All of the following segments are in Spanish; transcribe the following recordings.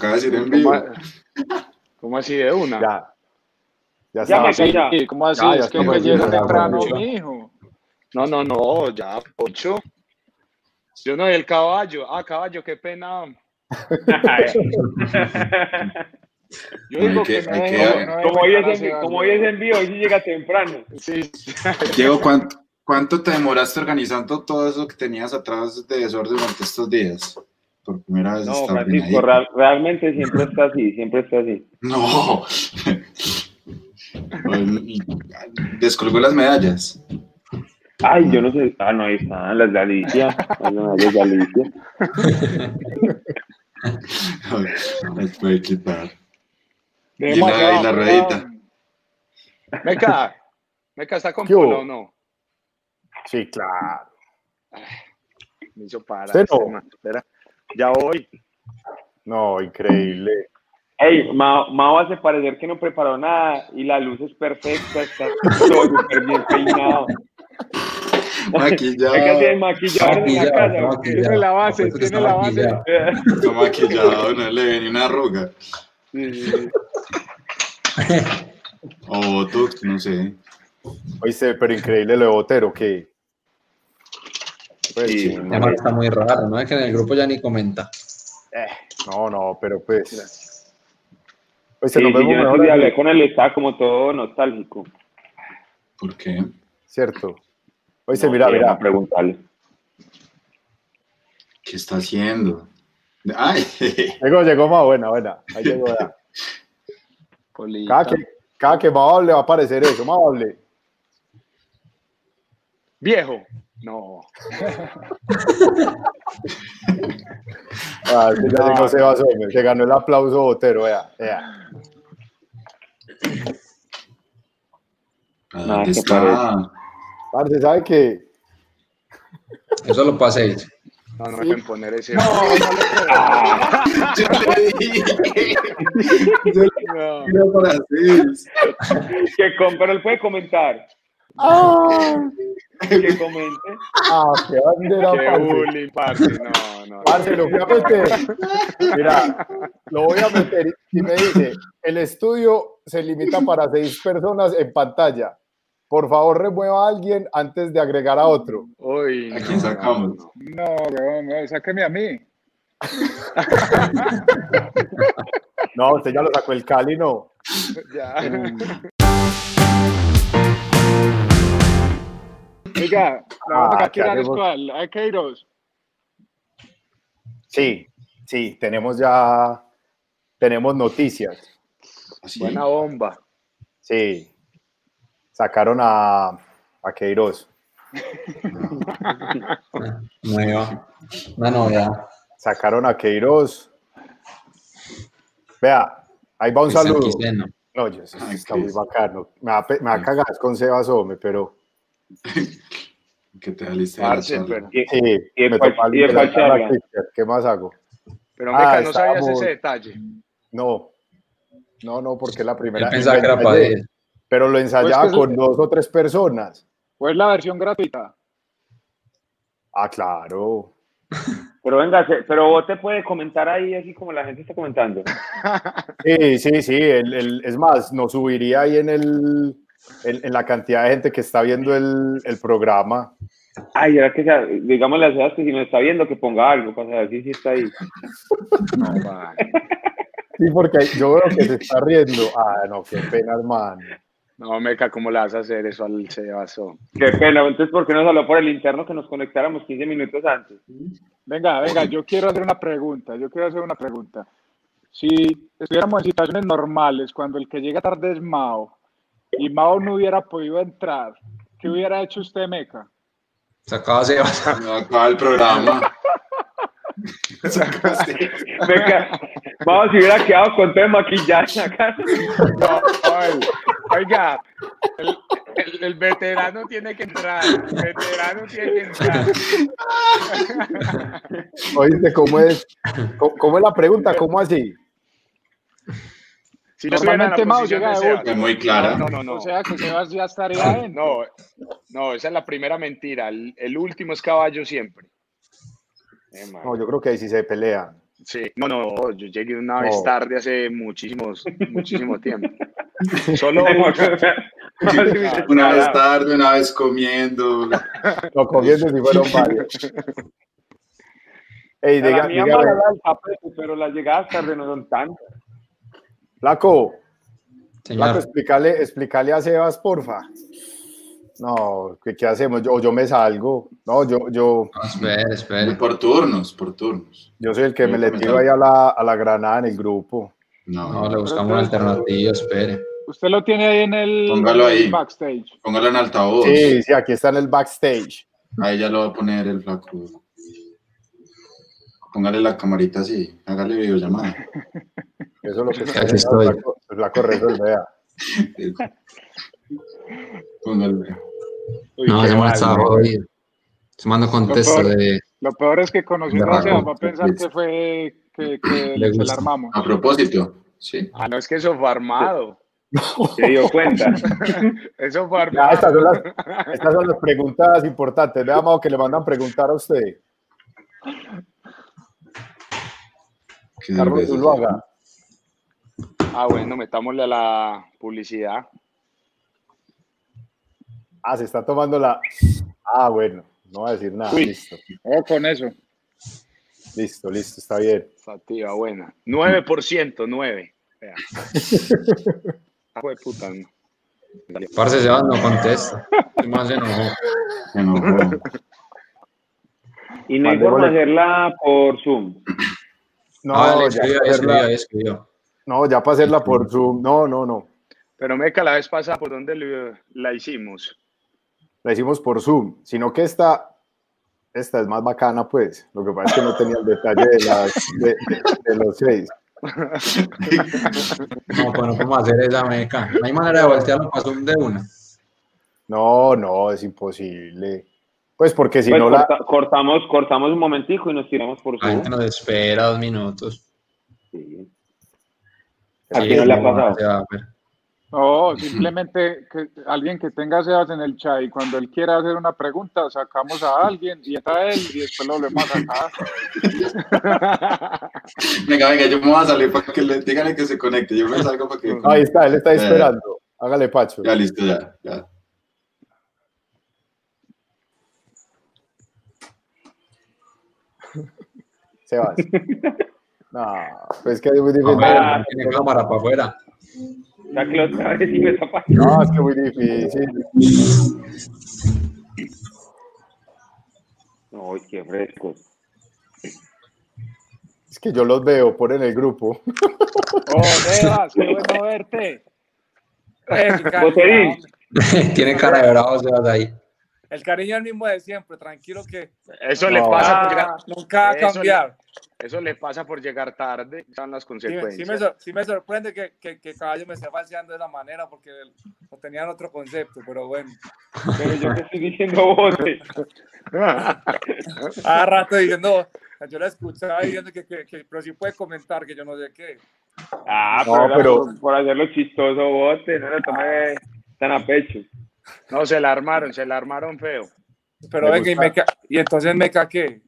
acaba de decir en vivo. ¿Cómo así de una? Ya. Ya Ya me calla. ¿Cómo así? Ya, ya es que me ya, temprano, ya. mijo. No, no, no, ya, ocho. Yo no, y el caballo. Ah, caballo, qué pena. Yo Hay digo que- no como hoy es en, como hoy es en vivo, hoy sí llega temprano. Sí. Diego, ¿cuánto, ¿cuánto te demoraste organizando todo eso que tenías atrás de desorden durante estos días? Por primera vez No, está Francisco, real- realmente siempre está así, siempre está así. No. Descolgó las medallas. Ay, yo no sé. Ah, no, ahí están las de Alicia. Las medallas de Alicia. Las puede quitar. Y la, y la ruedita. Meca, Meca está con o no. Sí, claro. Me hizo parar. No. este. Espera, ya voy. No, increíble. Ey, Mao, Mao hace parecer que no preparó nada y la luz es perfecta, está todo súper bien peinado. Hay que hacer Maquillado. en la Maquillado, casa. maquillado. Tiene la base, tiene está la base. maquillado. Está maquillado, no le ven ni una arruga. Sí, sí. O botox, no sé. Oíste, pero increíble lo de Botero, que. Pues, Sí, sí, Además está muy raro, ¿no? Es que en el grupo ya ni comenta. eh, no, no, pero pues. Pues Sí, se nos sí, vemos yo mejor hablé con él, estaba como todo nostálgico. ¿Por qué? ¿cierto? Oíste, No, mira, mira. a preguntarle. ¿Qué está haciendo? Ay, Llegó, llegó más buena, buena. Ahí llegó ya. Cada que, cada que más hable va a aparecer eso, más hable. Viejo. No. Ah, es que ya llegó se ganó el aplauso Botero, vea, vea. ¿a Nada, ¿dónde que está? Parce, ¿sabe qué? Eso lo pasé. No, no me pueden poner ese. Yo le dije. Yo le No. dije para hacer. Que pero él puede comentar. ¡Ah! Que comente. ¡Ah, qué bandera, Qué parce! bullying, parce. No, no. Parce, lo voy a meter. Mira, lo voy a meter y me dice, el estudio se limita para seis personas en pantalla. Por favor, remueva a alguien antes de agregar a otro. Uy, ¿A no, quién sacamos? no, No, weón, no, sáqueme a mí. No, usted ya lo sacó el Cali, no. no. Ya. Oiga, la Ah, vamos a ¿qué tirar haremos? esto al a Queiroz. Sí, sí, tenemos ya, tenemos noticias. Así. Buena bomba. Sí, sacaron a, a Queiroz. Nueva. Una novedad. Sacaron a Queiroz. Vea, ahí va un saludo. No, yo, eso Ay, está muy bacano. Me va, me va a cagar con Sebas Ome, pero Que te pero, Y, sí, ¿Y me toca la ¿Qué más hago? pero Ah, no sabías estábamos- ese detalle. No, no, no, porque es la primera. Él. Pero lo ensayaba Pues eso- con dos o tres personas. ¿O es la versión gratuita? Ah, claro. Pero venga, se- pero vos te puedes comentar ahí así como la gente está comentando. Sí, sí, sí. el- el- es más, nos subiría ahí en, el, en, en la cantidad de gente que está viendo el, el programa. Ay, era que sea, digamos las cosas que si nos está viendo que ponga algo para saber si sí está ahí. No. Sí, porque yo veo que se está riendo. Ah, no, qué pena, hermano. No, Meca, ¿cómo le vas a hacer eso al Sebaso? Qué pena, entonces ¿por qué nos habló por el interno que nos conectáramos 15 minutos antes? Venga, venga, yo quiero hacer una pregunta. Yo quiero hacer una pregunta. Si estuviéramos en situaciones normales, cuando el que llega tarde es Mao y Mao no hubiera podido entrar, ¿qué hubiera hecho usted, Meca? Sacaba Sebas. No acaba el programa. Venga, vamos, si hubiera quedado con todo el maquillaje acá. No, oiga, el, el- el veterano tiene que entrar. El veterano tiene que entrar. Oíste, ¿cómo es? ¿Cómo, cómo es la pregunta? ¿Cómo así? Si la Normalmente Mao llega de último. Muy clara. No, no, no. O sea que Sebas ya estaría. No, no, esa es la primera mentira. El, el último es caballo siempre. Eh. No, yo creo que ahí sí se pelean. Sí, no, no, yo llegué una vez No. tarde hace muchísimos, muchísimo tiempo. Solo Una vez tarde, una vez comiendo. No, comiendo si fueron varios. Ey, La diga, mía dígame, mala la tapete, pero las llegadas tarde no son tantas. Flaco, Flaco, explícale, explícale a Sebas, porfa. No, ¿qué, qué hacemos? Yo, yo me salgo. No, yo, yo, no, espere, espere. Por turnos, por turnos. yo soy el que Yo me le tiro ahí a la, a la granada en el grupo. No, No, le buscamos una alternativa, espere. Usted lo tiene ahí en el, Póngalo ahí. backstage. póngalo en altavoz. Sí, sí, aquí está en el backstage. Ahí ya lo va a poner el flaco. Póngale la camarita así, hágale videollamada. Eso es lo que está estoy. flaco, el flaco resolvea. Póngale. Uy, No, qué ese man mal, estaba ¿no? jodido. Se mando contesto Doctor. de. Lo peor es que conociendo a va a pensar que fue que, que Le se la armamos. A propósito, sí. Ah, no, es que eso fue armado. Se dio cuenta. Eso fue Ya, armado. estas, son las, estas son las preguntas importantes. Vea, Mao, que le mandan preguntar a usted. Qué Carlos. Zuluaga. Ah, bueno, metámosle a la publicidad. Ah, se está tomando la. Ah, bueno, no va a decir nada. Uy. Listo, Oh, con eso. listo, listo, está bien. Sativa, buena. 9%, 9. Vea. Ah, jue puta, no. Parce Sebas no contesta. ¿Qué más se enojó? Se enojó. Y no hay forma de hacerla por Zoom. No, ah, ya escribió, escribió, no, ya para hacerla por Zoom. No, no, no. Pero Meca, la vez pasada, ¿por dónde le- la hicimos? La hicimos por Zoom. Sino que esta, esta es más bacana, pues. Lo que pasa es que no tenía el detalle de, las, de, de- de los seis. No, pues no podemos hacer esa meca. No hay manera de voltearlo para Zoom de una. No, no, es imposible. Pues porque si Pues no la. corta- cortamos, cortamos un momentico y nos tiramos por La Zoom. gente nos espera dos minutos. Sí. ¿A quién no le ha pasado? No, simplemente que alguien que tenga a Sebas en el chat y cuando él quiera hacer una pregunta, sacamos a alguien y entra él y después lo volvemos a sacar. Venga, venga, yo me voy a salir para que le díganle que se conecte. Yo me salgo para que. Ahí está, él está Eh. esperando. Hágale, Pacho. Ya listo, ya. ya. Sebas. No, pues que es muy difícil. No tiene cámara para afuera. Sáquelo otra vez y me tapa. No, es que muy difícil. Ay, qué fresco. Es que yo los veo por en el grupo. Oh, Sebas, qué bueno verte. Eh, Boterín. tiene cara de bravo Sebas ahí. El cariño es el mismo de siempre, tranquilo que Eso le No. pasa por Ah, llegar, nunca va a Eso cambiar. eso le pasa por llegar tarde. Son las Sí, consecuencias. sí me, sor- sí me sorprende que, que, que Caballo me esté falseando de esa manera porque no tenían otro concepto, pero bueno. Pero yo te estoy diciendo bote. Cada rato diciendo, yo la escuchaba diciendo que, que, que- pero sí puede comentar que yo no sé qué. Ah, No, pero, pero- por, por hacerlo chistoso, bote. No lo tomé tan a pecho. No, se la armaron, se la armaron feo. Pero Me venga, y, gusta. me ca- y entonces me caqué.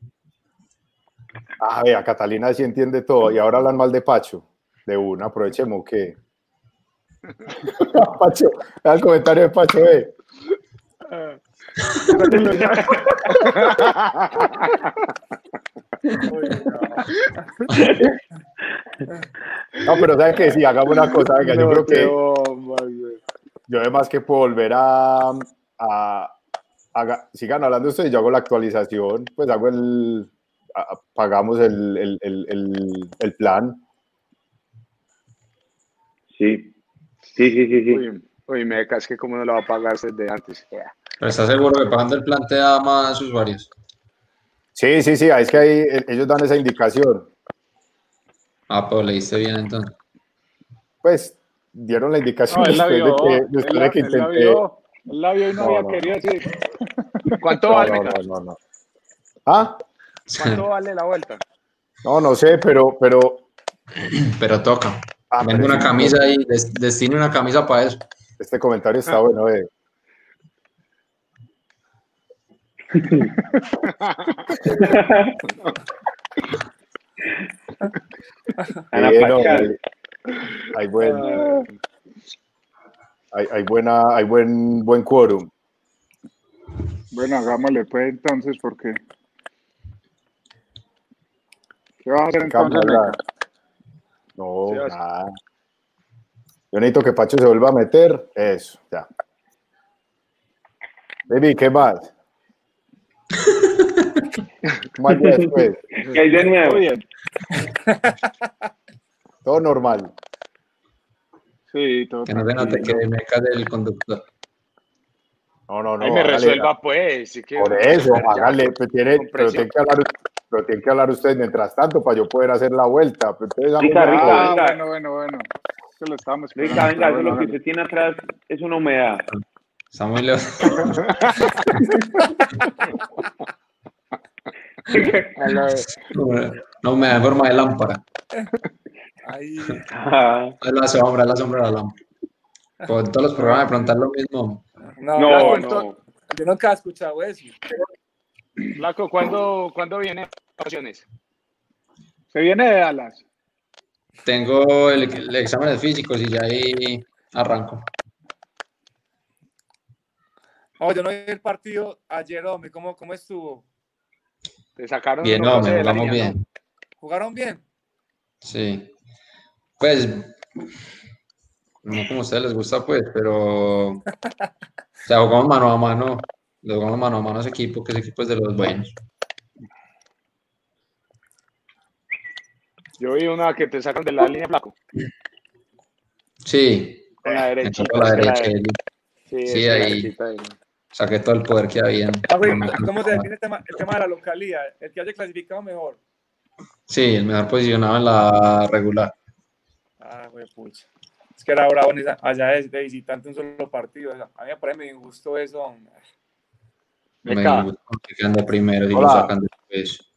Ah, vea, Catalina sí entiende todo. Y ahora hablan mal de Pacho. De una, aprovechemos que. Pacho, el comentario de Pacho, eh. No, pero ¿sabes qué? Sí, hagamos una cosa, venga, yo creo que yo además que puedo volver a, a, sigan hablando ustedes, yo hago la actualización, pues hago el, a- pagamos el, el, el, el, el plan. Sí. Sí, sí, sí, sí. Uy, uy, Meca, es que como no lo va a pagar desde antes. Pero está seguro que pagando el plan te da más usuarios. Sí, sí, sí, es que ahí eh, ellos dan esa indicación. Ah, pues leíste bien entonces. Pues dieron la indicación No, él la después vio. de que, después la- de que él la intenté. vio, él la vio y no, No, había no. querido decir. ¿Cuánto No, vale, no, Meca? no, no, no. Ah, ¿Cuánto vale la vuelta? no, no sé, pero, pero. Pero toca. ah, Vende una camisa y des- destine una camisa para eso. Este comentario está bueno, eh. Ana no, Pascal. Hay, buen, hay, hay buena, hay buen, buen quórum. Bueno, hagámosle pues entonces, porque. ¿Qué vas a hacer entonces. Meca? No, Sí, nada. Yo necesito que Pacho se vuelva a meter. Eso, ya. Baby, ¿qué más? ¿Qué hay de nuevo? Todo bien. Todo normal. Sí, todo Que no note que me cae el conductor. No, no, no. Me hágale. resuelva, pues. sí que- Por eso, hágale. pues tiene, pero, tiene que hablar, pero tiene que hablar usted mientras tanto para yo poder hacer la vuelta. Hagan Rica, rica. Ah, bueno, bueno, bueno. Eso lo esperando. Rica, venga, eso lo que usted tiene atrás es una humedad. Está muy lejos. No me da en forma de lámpara. Ahí. Ah, Es la sombra, es la sombra de la lámpara. Con todos los programas de preguntar lo mismo. No, No, Flaco, no. Yo nunca he escuchado eso. Flaco, ¿cuándo, ¿cuándo vienen opciones? Se viene de Dallas. Tengo el, el exámenes físicos y ya ahí arranco. No, yo no vi el partido ayer, hombre. ¿Cómo, cómo estuvo? Te sacaron Bien, no, de ¿no? bien. ¿Jugaron bien? Sí. Pues, no como a ustedes les gusta, pues, pero. O sea, jugamos mano a mano. Le jugamos mano a mano a ese equipo, que ese equipo es de los buenos. Yo vi una que te sacan de la línea, Flaco. Sí, Con la derecha. tocó la derecha. Sí, ahí. Saqué todo el poder que había. Ah, güey, ¿Cómo se define el tema, el tema de la localía? El que haya clasificado mejor. Sí, el mejor posicionado en la regular. Ah, güey, pucha. Es que era bravo en esa- allá de, de visitante un solo partido. A mí me parece medio injusto eso. hombre. Me gusta que de primero y lo Hola. sacan después.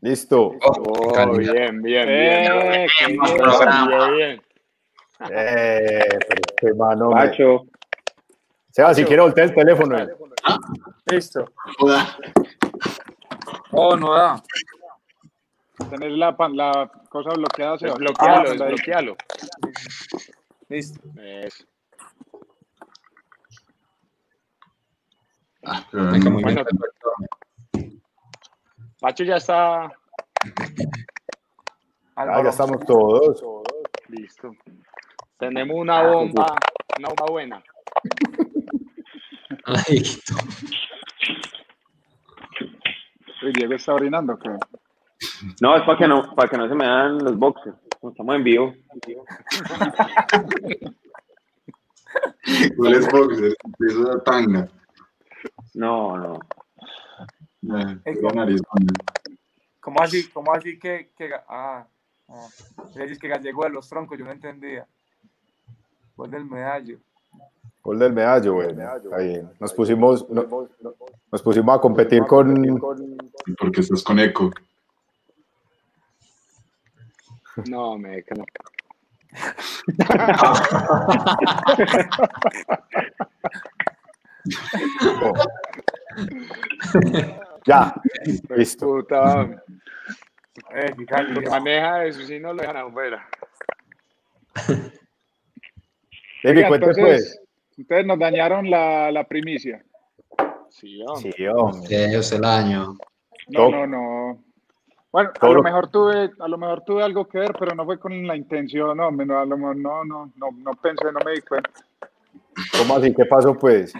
Listo. Oh, qué calidad. bien, bien, bien. Eh, qué bien. Salió bien. Eh, pero qué mano. me- Pacho, Seba, si quiere voltear el teléfono. eh. Listo. Oh, no da. Tenés la, pan- la cosa bloqueada. Seba. Desbloquealo, Ah, desbloquealo. Listo. Eso. Ah, muy bien. Bueno, Pacho ya está Ah, ya estamos todos. listo. Tenemos una bomba, una bomba buena. Ay, Uy, Diego está orinando. ¿qué? No, es para que no, para que no se me dan los boxes. Estamos en vivo. ¿Cuál es boxer? Eso es tanga. No, no. Eh, hombre. ¿Cómo así? ¿Cómo así que, que ah, ah, le dices que Gallego de los troncos? Yo no entendía. Gol del medallo. Gol del medallo, güey. Está bien. Nos pusimos, no- nos pusimos a competir con. Porque estás con eco. No, me no. Ya, listo. Puta, Eh, que maneja eso, si no lo dejan afuera. David, Oiga, cuente entonces, pues. Ustedes nos dañaron la, la primicia. Sí, hombre. Sí, hombre. que es el año. No, no, no. Bueno, a lo mejor tuve, a lo mejor tuve algo que ver, pero no fue con la intención, no, a lo mejor no, no, no, no pensé, no me di cuenta. ¿Cómo así? ¿Qué pasó, pues?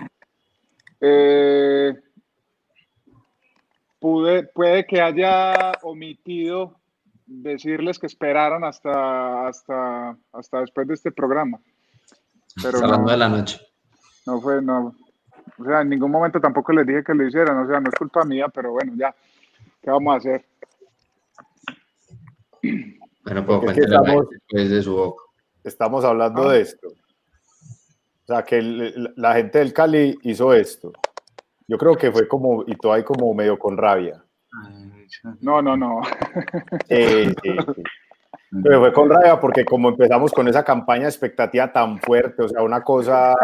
Eh, pude, puede que haya omitido decirles que esperaran hasta, hasta, hasta después de este programa. Pero Hasta las no, nueve de la noche. no fue, no. O sea, en ningún momento tampoco les dije que lo hicieran, o sea, no es culpa mía, pero bueno, ya, ¿qué vamos a hacer? Bueno, Es que estamos- gente, de su boca. Estamos hablando Ah. de esto. O sea, que el- la gente del Cali hizo esto. Yo creo que fue como, y todo ahí como medio con rabia. No, no, no. Sí, sí, sí. Pero fue con rabia porque como empezamos con esa campaña de expectativa tan fuerte, o sea, una cosa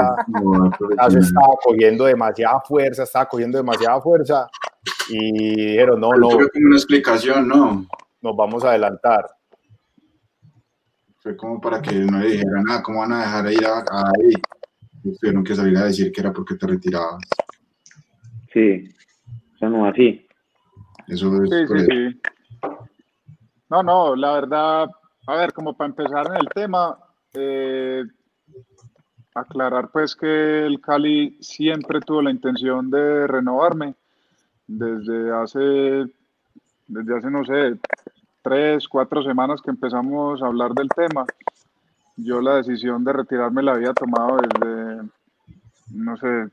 se estaba cogiendo demasiada fuerza, estaba cogiendo demasiada fuerza. y dijeron, no, Pero no, Fue como una explicación, ¿no? Nos vamos a adelantar. Fue como para que no le dijeran nada, ¿cómo van a dejar ir a, a ahí? Y Tuvieron que salir a decir que era porque te retirabas. Sí, eso no así. Eso es Sí, por sí, eso. sí. No, no, la verdad, a ver, como para empezar en el tema, eh, aclarar pues que el Cali siempre tuvo la intención de renovarme desde hace, desde hace, no sé, tres, cuatro semanas que empezamos a hablar del tema. Yo la decisión de retirarme la había tomado desde, no sé,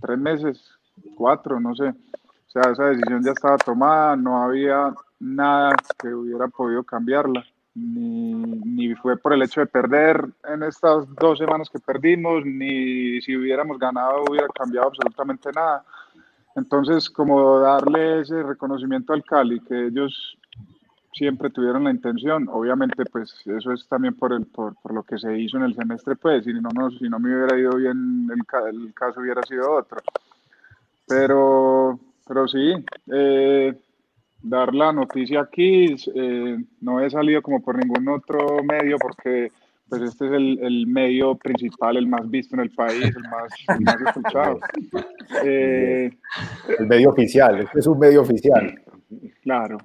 tres meses, cuatro, no sé. O sea, esa decisión ya estaba tomada, no había nada que hubiera podido cambiarla, ni, ni fue por el hecho de perder en estas dos semanas que perdimos, ni si hubiéramos ganado hubiera cambiado absolutamente nada. Entonces, como darle ese reconocimiento al Cali, que ellos siempre tuvieron la intención, obviamente, pues eso es también por, el, por, lo que se hizo en el semestre, pues, si no, no, si no me hubiera ido bien, el, el caso hubiera sido otro. Pero, pero sí, eh, dar la noticia aquí, eh, no he salido como por ningún otro medio porque pues este es el, el medio principal, el más visto en el país, el más, el más escuchado. Eh, El medio oficial, este es un medio oficial. claro,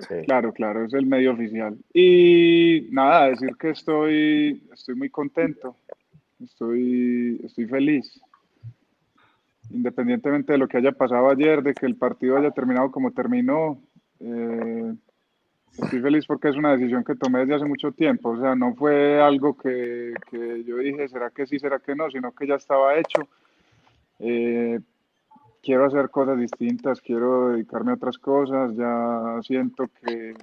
Sí. claro, claro, es el medio oficial. Y nada, decir que estoy, estoy muy contento, estoy, estoy feliz. Independientemente de lo que haya pasado ayer, de que el partido haya terminado como terminó, eh, estoy feliz porque es una decisión que tomé desde hace mucho tiempo. O sea, no fue algo que, que yo dije, ¿será que sí, será que no? Sino que ya estaba hecho. Eh, quiero hacer cosas distintas, quiero dedicarme a otras cosas. Ya siento que,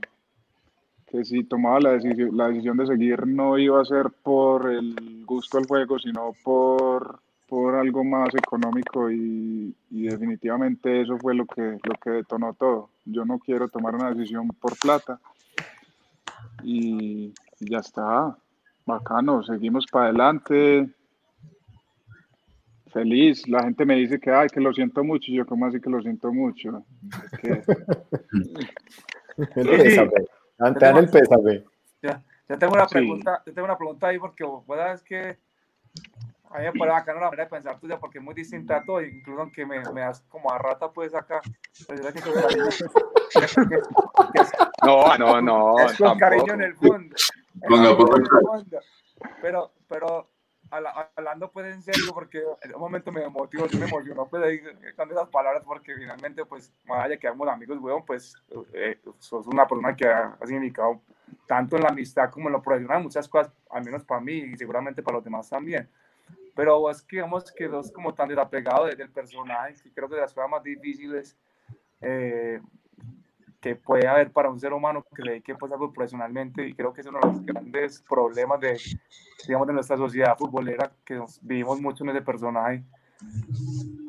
que si tomaba la decisión, la decisión de seguir no iba a ser por el gusto al juego, sino por, por algo más económico y, y definitivamente eso fue lo que, lo que detonó todo. Yo no quiero tomar una decisión por plata y, y ya está, bacano, seguimos para adelante. Feliz, la gente me dice que, ay, que lo siento mucho, yo, ¿cómo así que lo siento mucho? Es que, El pésame. El. Ya, ya tengo una Sí. pregunta, yo tengo una pregunta ahí porque vos sabes que a mí me parece bacano la manera de pensar tuya porque es muy distinta a todo, incluso aunque me, me das como a rata pues acá. Pero yo sé que con cariño- que- que es- No, no, no. es con tampoco. cariño en el fondo. En el fondo. Pero, pero habla- hablando pues en serio, porque en un momento me motivó, yo me emocionó pues ahí con esas palabras, porque finalmente pues, más allá que éramos amigos, weón, pues eh, sos una persona que ha, ha significado tanto en la amistad como en lo profesional, muchas cosas, al menos para mí y seguramente para los demás también. Pero vos digamos que sos como tan desapegado del personaje, que creo que de las cosas más difíciles eh, que puede haber para un ser humano que le dedique pues algo profesionalmente y creo que es uno de los grandes problemas de, digamos, de nuestra sociedad futbolera, que nos, vivimos mucho en ese personaje.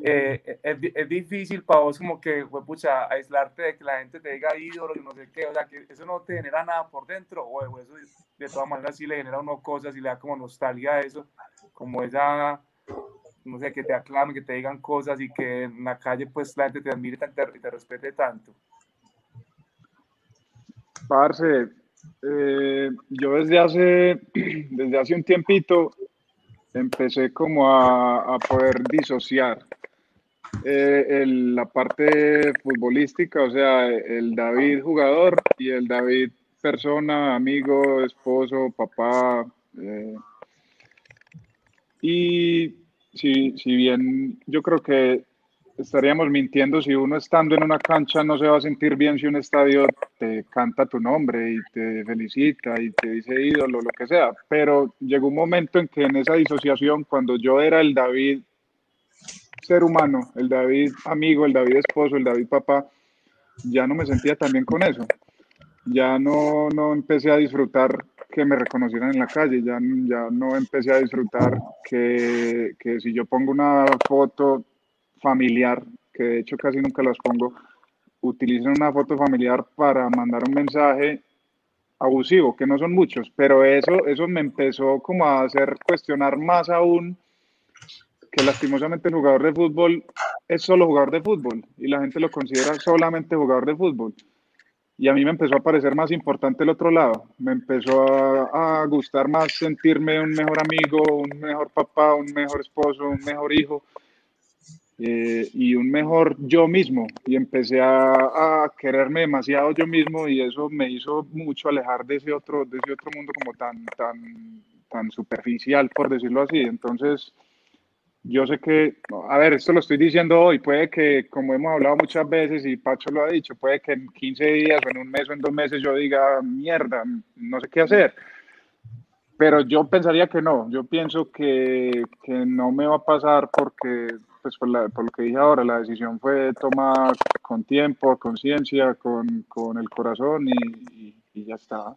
Eh, es, di- es difícil para vos como que, pucha, aislarte de que la gente te diga ídolo y no sé qué, o sea, que eso no te genera nada por dentro, o, o eso de todas maneras sí le genera a uno cosas y le da como nostalgia a eso, como esa, no sé, que te aclamen, que te digan cosas y que en la calle pues la gente te admire tanto y te respete tanto. Parce, eh, yo desde hace, desde hace un tiempito empecé como a, a poder disociar eh, la parte futbolística, o sea, el David jugador y el David persona, amigo, esposo, papá. eh. Y si, si bien yo creo que estaríamos mintiendo si uno estando en una cancha no se va a sentir bien si un estadio te canta tu nombre y te felicita y te dice ídolo, lo que sea. Pero llegó un momento en que en esa disociación, cuando yo era el David ser humano, el David amigo, el David esposo, el David papá, ya no me sentía tan bien con eso. Ya no, no empecé a disfrutar que me reconocieran en la calle, ya, ya no empecé a disfrutar que, que si yo pongo una foto familiar, que de hecho casi nunca las pongo, utilizan una foto familiar para mandar un mensaje abusivo, que no son muchos, pero eso, eso me empezó como a hacer cuestionar más aún que lastimosamente el jugador de fútbol es solo jugador de fútbol y la gente lo considera solamente jugador de fútbol. Y a mí me empezó a parecer más importante el otro lado. Me empezó a, a gustar más sentirme un mejor amigo, un mejor papá, un mejor esposo, un mejor hijo eh, y un mejor yo mismo. Y empecé a, a, quererme demasiado yo mismo y eso me hizo mucho alejar de ese otro, de ese otro mundo como tan, tan, tan superficial, por decirlo así. Entonces, yo sé que, a ver, esto lo estoy diciendo hoy, puede que, como hemos hablado muchas veces y Pacho lo ha dicho, puede que en 15 días o en un mes o en dos meses yo diga, mierda, no sé qué hacer. Pero yo pensaría que no, yo pienso que, que no me va a pasar porque, pues por, la, por, lo que dije ahora, la decisión fue tomar con tiempo, conciencia, con, con, el corazón y, y, y ya está.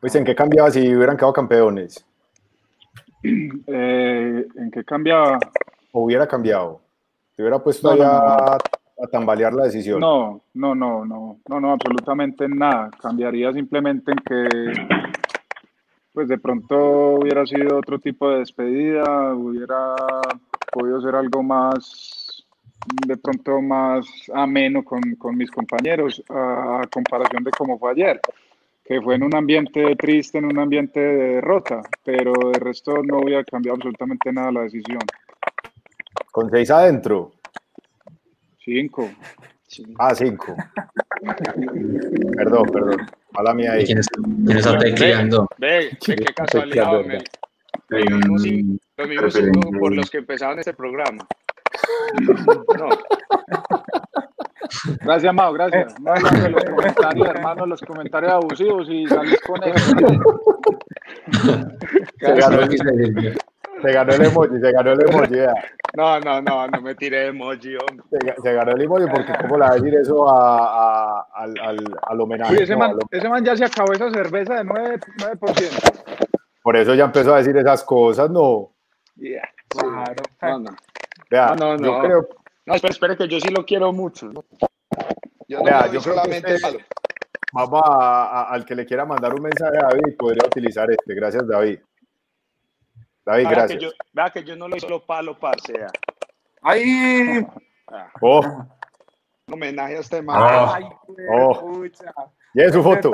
Pues en qué cambiaba si hubieran quedado campeones. Eh, ¿En qué cambiaba? ¿O hubiera cambiado? ¿Te hubiera puesto no, no, a, a, tambalear la decisión? No, no, no, no, no, no, absolutamente nada. Cambiaría simplemente en que, pues de pronto hubiera sido otro tipo de despedida, hubiera podido ser algo más, de pronto más ameno con, con mis compañeros a, a comparación de cómo fue ayer que fue en un ambiente triste, en un ambiente de derrota, pero de resto no hubiera cambiado absolutamente nada la decisión. ¿Con seis adentro? Cinco. Ah, cinco. perdón, perdón. Mala mía ahí. ¿Quién, es, quién está tecleando? Ve, ve, qué casualidad, los mismos cinco por los que empezaron este programa. No. Gracias, Mao, gracias. No, no, los comentarios, hermano, los comentarios abusivos y salís con eso. Se ganó, el, se ganó el emoji, se ganó el emoji. Ya. No, no, no, no me tiré emoji, hombre. Se, se, ganó el emoji porque cómo le va a decir eso a, a, al, al, al, homenaje. Uy, ese, no, man, al, ese man ya se acabó esa cerveza de 9%. 9%. Por eso ya empezó a decir esas cosas, ¿no? Yeah, claro. No, no. Vea, no, no, yo creo... No, espere, espere, que yo sí lo quiero mucho. Yo no Vea, lo yo solamente usted- malo. Vamos a, a- al que le quiera mandar un mensaje a David, podría utilizar este. Gracias, David. David, Vea que, gracias. yo, vea que yo no lo hice solo palo, parce. ¡Ay! Oh, Un homenaje a este man. Ah. ¡Ay, Oh. pucha! y es su foto.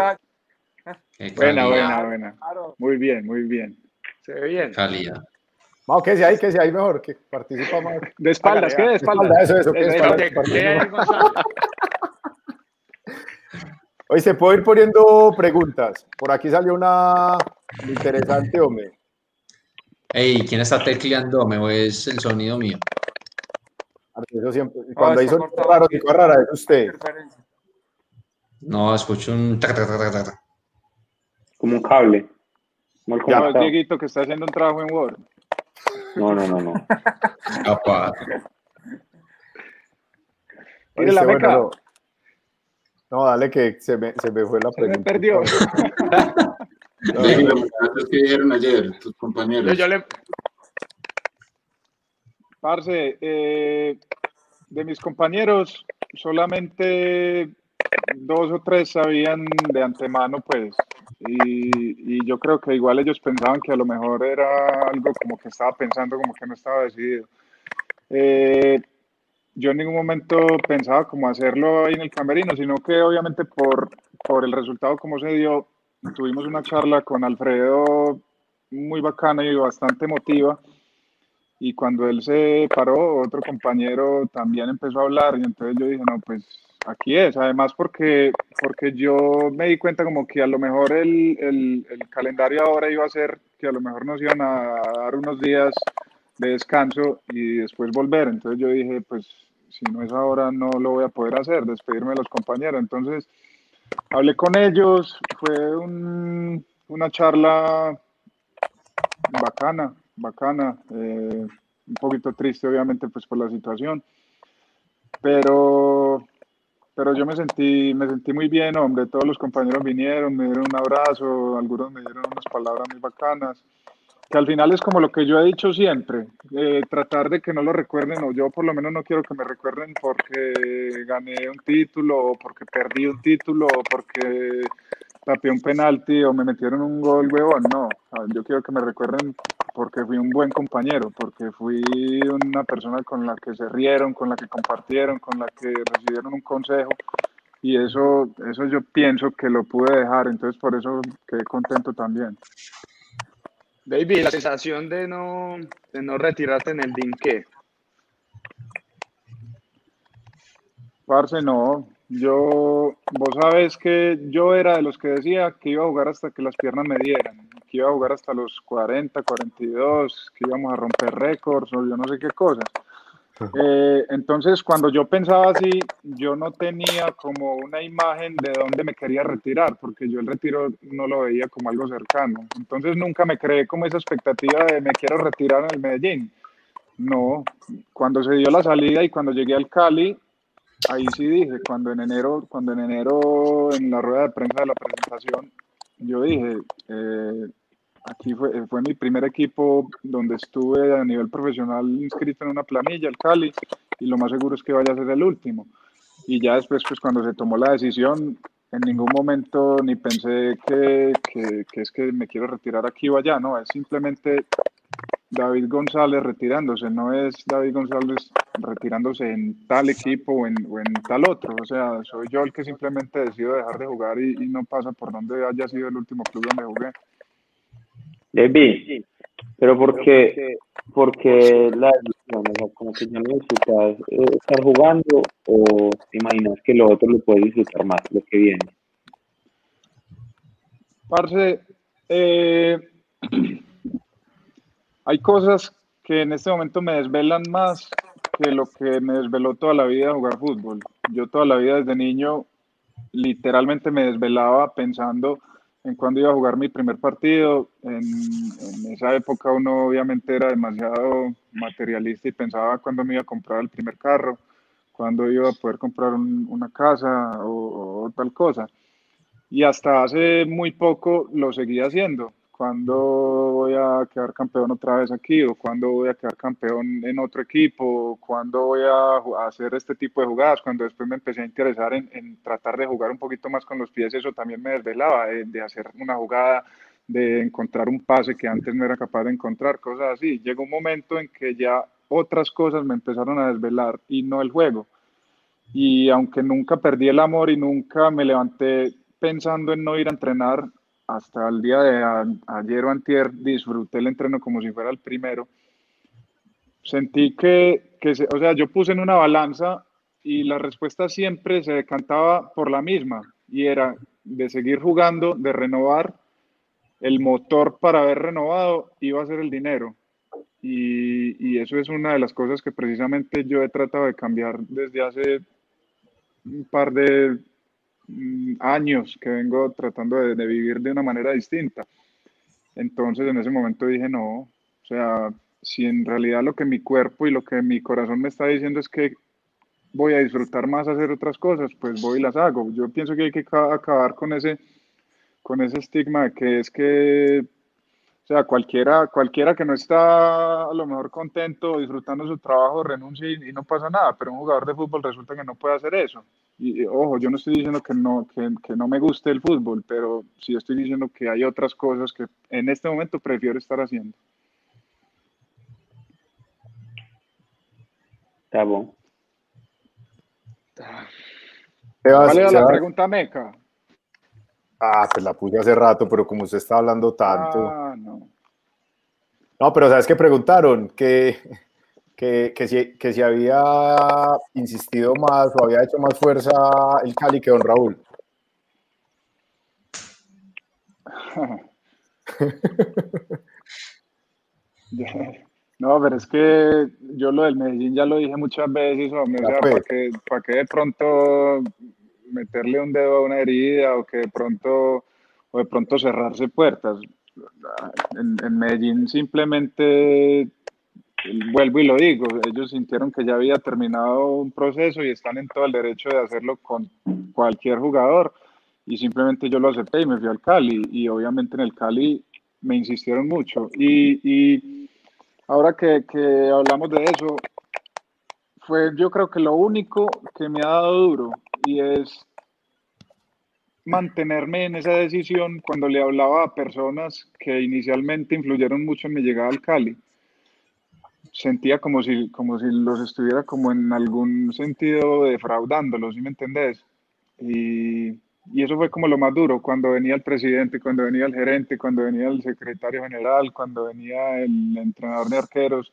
Buena, buena, buena. Muy bien, muy bien. Se ve bien. calidad. Vamos, que si ahí, que si ahí mejor, que participa más. De espaldas, ¿qué? De espaldas. Espalda, eso, eso, que Eso, espalda, ¿Qué- espalda. qué hay, Gonzalo? Hoy se puede ir poniendo preguntas. Por aquí salió una interesante, hombre. Ey, ¿quién está tecleando? ¿Me o es el sonido mío? Eso siempre, cuando hay está sonido raro, digo rara, es usted. No, escucho un... Como un cable. Como el. Dieguito que está haciendo un trabajo en Word. No, no, no, no. Capaz. Mire la Oíste, beca. no. No, dale que se me, se me fue la Se me pregunta. perdió. No, Sí, no, los muchachos que dijeron ayer, tus compañeros. Yo, yo le, Parce, eh, de mis compañeros, solamente dos o tres sabían de antemano, pues, y, y yo creo que igual ellos pensaban que a lo mejor era algo como que estaba pensando, como que no estaba decidido. Eh, yo en ningún momento pensaba como hacerlo ahí en el camerino, sino que obviamente por, por el resultado como se dio, tuvimos una charla con Alfredo muy bacana y bastante emotiva. Y cuando él se paró, otro compañero también empezó a hablar y entonces yo dije, no, pues aquí es. Además porque, porque yo me di cuenta como que a lo mejor el, el, calendario ahora iba a ser que a lo mejor nos iban a dar unos días de descanso y después volver. Entonces yo dije, pues si no es ahora no lo voy a poder hacer, despedirme de los compañeros. Entonces hablé con ellos, fue un- una charla bacana, bacana, eh, un poquito triste obviamente pues por la situación, pero, pero yo me sentí, me sentí muy bien, hombre, todos los compañeros vinieron, me dieron un abrazo, algunos me dieron unas palabras muy bacanas, que al final es como lo que yo he dicho siempre, eh, tratar de que no lo recuerden, o yo por lo menos no quiero que me recuerden porque gané un título, o porque perdí un título, o porque tapé un penalti o me metieron un gol, huevón, no, yo quiero que me recuerden porque fui un buen compañero, porque fui una persona con la que se rieron, con la que compartieron, con la que recibieron un consejo y eso, eso yo pienso que lo pude dejar, entonces por eso quedé contento también. David, la sensación de no, de no retirarte en el DIN, Parce, no. Yo, vos sabes que yo era de los que decía que iba a jugar hasta que las piernas me dieran, que iba a jugar hasta los 40, 42, que íbamos a romper récords o yo no sé qué cosas. Eh, entonces, cuando yo pensaba así, yo no tenía como una imagen de dónde me quería retirar, porque yo el retiro no lo veía como algo cercano. Entonces, nunca me creé como esa expectativa de me quiero retirar en el Medellín. No, cuando se dio la salida y cuando llegué al Cali, ahí sí dije, cuando en enero, cuando en enero en la rueda de prensa de la presentación, yo dije, eh, Aquí fue, fue mi primer equipo donde estuve a nivel profesional inscrito en una planilla, el Cali, y lo más seguro es que vaya a ser el último. Y ya después, pues cuando se tomó la decisión, en ningún momento ni pensé que, es que me quiero retirar aquí o allá, no, es simplemente David González retirándose, no es David González retirándose en tal equipo o en, o en, tal otro. O sea, soy yo el que simplemente decido dejar de jugar y, y, no pasa por donde haya sido el último club donde jugué. Debbie, pero porque, porque la como que ya no disfrutas eh, estar jugando o te imaginas que lo otro lo puedes disfrutar más, lo que viene. Parce, eh, hay cosas que en este momento me desvelan más que lo que me desveló toda la vida jugar fútbol. Yo toda la vida desde niño literalmente me desvelaba pensando en cuando iba a jugar mi primer partido. En, esa época uno obviamente era demasiado materialista y pensaba cuándo me iba a comprar el primer carro, cuándo iba a poder comprar un, una casa o, tal cosa. Y hasta hace muy poco lo seguía haciendo. ¿Cuándo voy a quedar campeón otra vez aquí? ¿O cuándo voy a quedar campeón en otro equipo? ¿Cuándo voy a hacer este tipo de jugadas? Cuando después me empecé a interesar en, en tratar de jugar un poquito más con los pies, eso también me desvelaba, de, de, hacer una jugada, de encontrar un pase que antes no era capaz de encontrar, cosas así. Llegó un momento en que ya otras cosas me empezaron a desvelar y no el juego. Y aunque nunca perdí el amor y nunca me levanté pensando en no ir a entrenar, hasta el día de a, ayer o antier disfruté el entreno como si fuera el primero. Sentí que, que se, o sea, yo puse en una balanza y la respuesta siempre se decantaba por la misma y era de seguir jugando, de renovar. El motor para haber renovado iba a ser el dinero. Y, y eso es una de las cosas que precisamente yo he tratado de cambiar desde hace un par de años que vengo tratando de, de, vivir de una manera distinta. Entonces en ese momento dije, no, o sea, si en realidad lo que mi cuerpo y lo que mi corazón me está diciendo es que voy a disfrutar más hacer otras cosas, pues voy y las hago. Yo pienso que hay que acabar con ese, con ese estigma de que es que sea, cualquiera, cualquiera que no está a lo mejor contento, disfrutando su trabajo, renuncia y, y, no pasa nada, pero un jugador de fútbol resulta que no puede hacer eso. Y, y ojo, yo no estoy diciendo que no, que, que, no me guste el fútbol, pero sí estoy diciendo que hay otras cosas que en este momento prefiero estar haciendo. Está bueno. ¿Cuál era la pregunta meca? Ah, pues la puse hace rato, pero como usted está hablando tanto. Ah, no. No, pero ¿sabes qué preguntaron? Que, que, que, si, que si había insistido más o había hecho más fuerza el Cali que don Raúl. No, pero es que yo lo del Medellín ya lo dije muchas veces, hombre, o sea, para que, para que de pronto meterle un dedo a una herida o que de pronto o de pronto cerrarse puertas. En, en, Medellín simplemente vuelvo y lo digo, ellos sintieron que ya había terminado un proceso y están en todo el derecho de hacerlo con cualquier jugador. Y simplemente yo lo acepté y me fui al Cali. Y obviamente en el Cali me insistieron mucho. Y, y ahora que, que hablamos de eso fue yo creo que lo único que me ha dado duro y es mantenerme en esa decisión cuando le hablaba a personas que inicialmente influyeron mucho en mi llegada al Cali. Sentía como si, como si los estuviera como en algún sentido defraudándolos, ¿sí me entendés? Y, y eso fue como lo más duro, cuando venía el presidente, cuando venía el gerente, cuando venía el secretario general, cuando venía el entrenador de arqueros,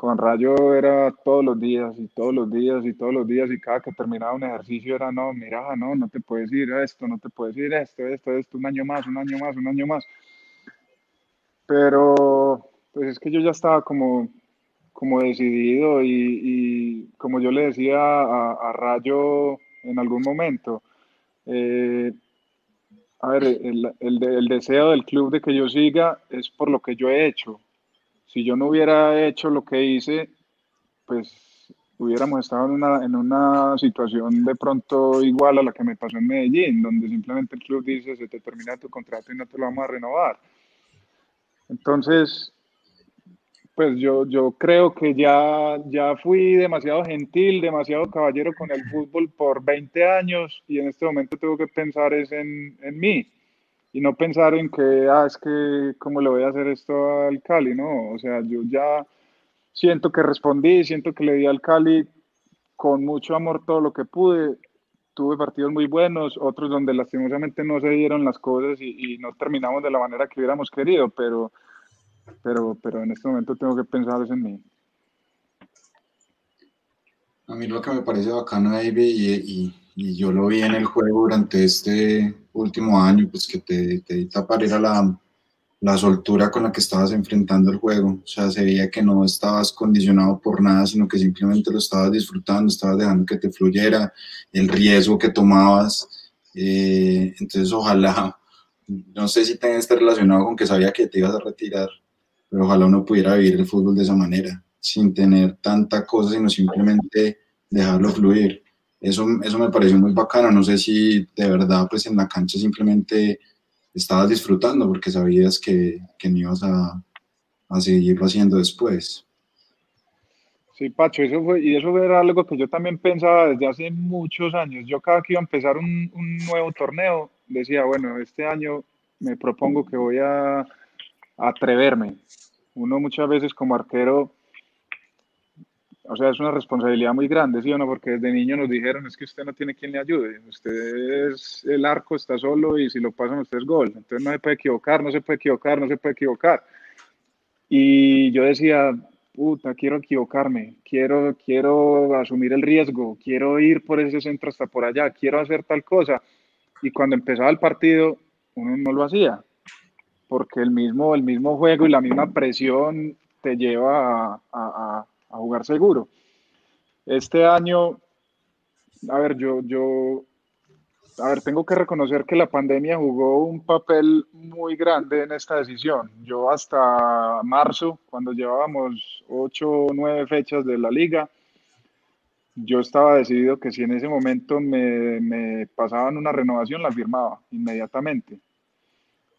con Rayo era todos los días y todos los días y todos los días y cada que terminaba un ejercicio era, no, mira, no, no te puedes ir a esto, no te puedes ir a esto, esto, esto, un año más, un año más, un año más. Pero pues es que yo ya estaba como, como decidido y, y como yo le decía a, Rayo en algún momento, eh, a ver, el, el, el deseo del club de que yo siga es por lo que yo he hecho si yo no hubiera hecho lo que hice, pues hubiéramos estado en una, en una situación de pronto igual a la que me pasó en Medellín, donde simplemente el club dice se te termina tu contrato y no te lo vamos a renovar. Entonces, pues yo, yo creo que ya, ya fui demasiado gentil, demasiado caballero con el fútbol por 20 años y en este momento tengo que pensar es en, en mí y no pensar en que, ah, es que, ¿cómo le voy a hacer esto al Cali? No, o sea, yo ya siento que respondí, siento que le di al Cali con mucho amor todo lo que pude. Tuve partidos muy buenos, otros donde lastimosamente no se dieron las cosas y, no terminamos de la manera que hubiéramos querido, pero, pero, pero en este momento tengo que pensar en mí. A mí lo que me parece bacano, David, y, y, y yo lo vi en el juego durante este último año, pues que te, te tapar era la, la soltura con la que estabas enfrentando el juego. O sea, se veía que no estabas condicionado por nada, sino que simplemente lo estabas disfrutando, estabas dejando que te fluyera, el riesgo que tomabas. Eh, entonces, ojalá, no sé si tenga este relacionado con que sabía que te ibas a retirar, pero ojalá uno pudiera vivir el fútbol de esa manera, sin tener tanta cosa, sino simplemente dejarlo fluir. Eso, eso me pareció muy bacano. No sé si de verdad, pues en la cancha simplemente estabas disfrutando porque sabías que, que no ibas a, a seguirlo haciendo después. Sí, Pacho, eso fue, y eso era algo que yo también pensaba desde hace muchos años. Yo cada que iba a empezar un, un nuevo torneo, decía, bueno, este año me propongo que voy a, a atreverme. Uno muchas veces como arquero o sea, es una responsabilidad muy grande, ¿sí o no? Porque desde niño nos dijeron, es que usted no tiene quien le ayude, usted es el arco, está solo y si lo pasan usted es gol, entonces no se puede equivocar, no se puede equivocar, no se puede equivocar. Y yo decía, puta, quiero equivocarme, quiero, quiero asumir el riesgo, quiero ir por ese centro hasta por allá, quiero hacer tal cosa. Y cuando empezaba el partido, uno no lo hacía, porque el mismo, el mismo juego y la misma presión te lleva a, a a jugar seguro. Este año, a ver, yo, yo, a ver, tengo que reconocer que la pandemia jugó un papel muy grande en esta decisión. Yo hasta marzo, cuando llevábamos ocho o nueve fechas de la liga, yo estaba decidido que si en ese momento me, me pasaban una renovación, la firmaba inmediatamente.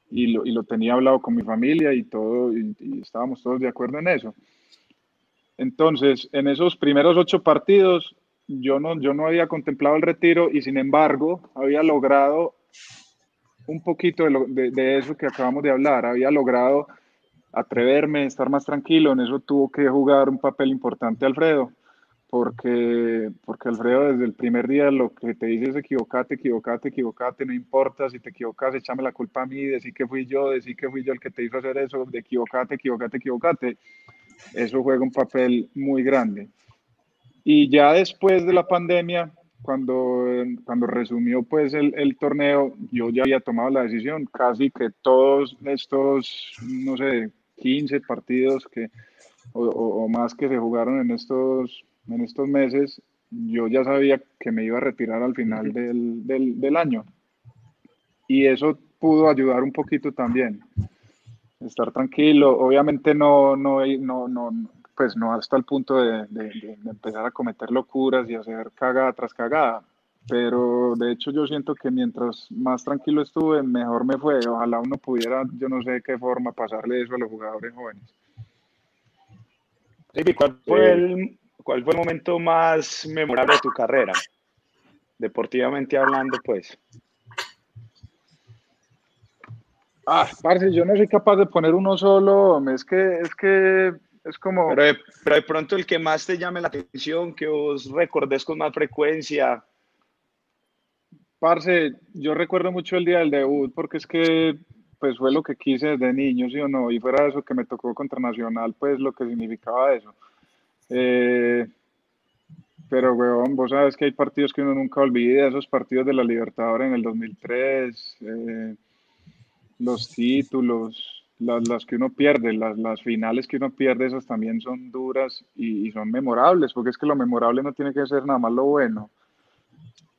Y lo, y lo, tenía hablado con mi familia y todo, y, y estábamos todos de acuerdo en eso. Entonces, en esos primeros ocho partidos, yo no, yo no había contemplado el retiro y sin embargo había logrado un poquito de, lo, de, eso que acabamos de hablar, había logrado atreverme, estar más tranquilo, en eso tuvo que jugar un papel importante Alfredo, porque, porque Alfredo desde el primer día lo que te dice es equivocate, equivocate, equivocate, no importa si te equivocas, échame la culpa a mí, decir que fui yo, decir que fui yo el que te hizo hacer eso, de equivocate, equivocate, equivocate eso juega un papel muy grande. Y ya después de la pandemia, cuando, cuando resumió pues el, el, torneo, yo ya había tomado la decisión, casi que todos estos, no sé, 15 partidos que, o, o, más que se jugaron en estos, en estos meses, yo ya sabía que me iba a retirar al final del, del, del año. Y eso pudo ayudar un poquito también estar tranquilo. Obviamente no, no, no, no, pues no hasta el punto de, de, de, empezar a cometer locuras y hacer cagada tras cagada. Pero de hecho yo siento que mientras más tranquilo estuve, mejor me fue. Ojalá uno pudiera, yo no sé de qué forma, pasarle eso a los jugadores jóvenes. ¿cuál, fue el, ¿Cuál fue el momento más memorable de tu carrera? Deportivamente hablando, pues. Ah, parce, yo no soy capaz de poner uno solo, es que, es que, es como, Pero de, pero de pronto el que más te llame la atención, que os recordés con más frecuencia. parce, yo recuerdo mucho el día del debut, porque es que, pues fue lo que quise desde niño, ¿sí o no? Y fuera eso que me tocó contra Nacional, pues lo que significaba eso. Eh, pero, weón, vos sabes que hay partidos que uno nunca olvida, esos partidos de la Libertadores en el 2003, eh, los títulos, las, las que uno pierde, las, las finales que uno pierde, esas también son duras y, y son memorables, porque es que lo memorable no tiene que ser nada más lo bueno.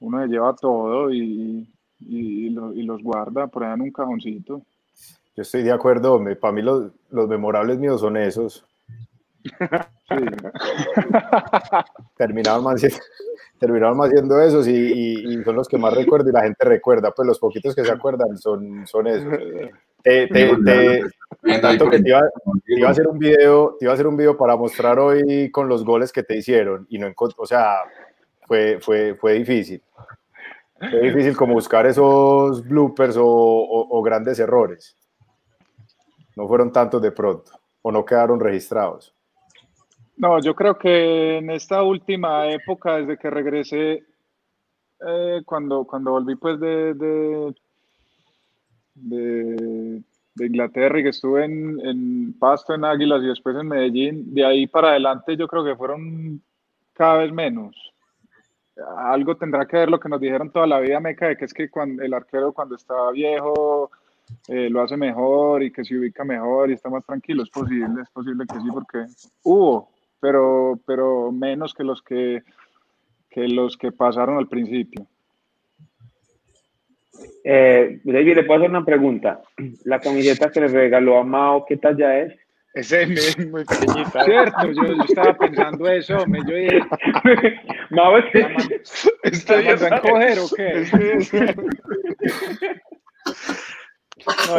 Uno se lleva todo y, y, lo- y los guarda por ahí en un cajoncito. Yo estoy de acuerdo, hombre. Para mí los, los memorables míos son esos. Sí. Terminaron más, siendo- terminaron más siendo esos y, y- y son los que más recuerdo y la gente recuerda. Pues los poquitos que se acuerdan son, son esos. Te- te- te- tanto que te iba, te iba a hacer un video, te iba a hacer un video para mostrar hoy con los goles que te hicieron y no encont- o sea, fue, fue, fue difícil. Fue difícil como buscar esos bloopers o, o- o grandes errores. No fueron tantos de pronto o no quedaron registrados. No, yo creo que en esta última época, desde que regresé, eh, cuando, cuando volví pues de, de, de, Inglaterra y que estuve en, en Pasto, en Águilas y después en Medellín, de ahí para adelante yo creo que fueron cada vez menos. Algo tendrá que ver lo que nos dijeron toda la vida, Meca, de que es que cuando, el arquero cuando está viejo eh, lo hace mejor y que se ubica mejor y está más tranquilo. Es posible, es posible que sí, porque hubo, pero, pero menos que los que, que los que pasaron al principio. Eh, David, le puedo hacer una pregunta. La camiseta que le regaló a Mao, ¿qué talla es? Es muy, muy pequeñita. Cierto, yo, yo estaba pensando eso, me yo dije, Mao es ¿la man- Estoy la mandó a encoger o qué?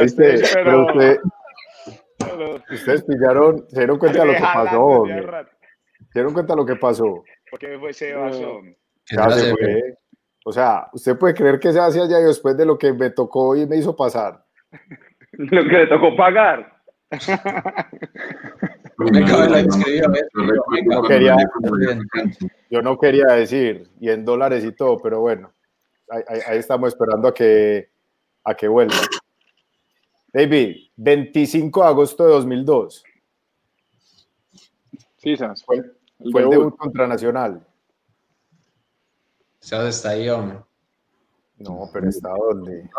Este, Pero pero, usted- pero- ustedes pillaron, se dieron cuenta de lo que pasó, rato. Se dieron cuenta de lo que pasó. ¿Por qué fue ese vaso? ¿Qué Ya se fue. O sea, usted puede creer que se hace allá y después de lo que me tocó y me hizo pasar. lo que le tocó pagar. Yo no quería decir, y en dólares y todo, pero bueno, ahí, ahí- ahí estamos esperando a que, a que vuelva. David, 25 de agosto de 2002, Sí, Sas, fue, el fue el debut. contra Nacional. Sea, está ahí, hombre. No, pero está donde.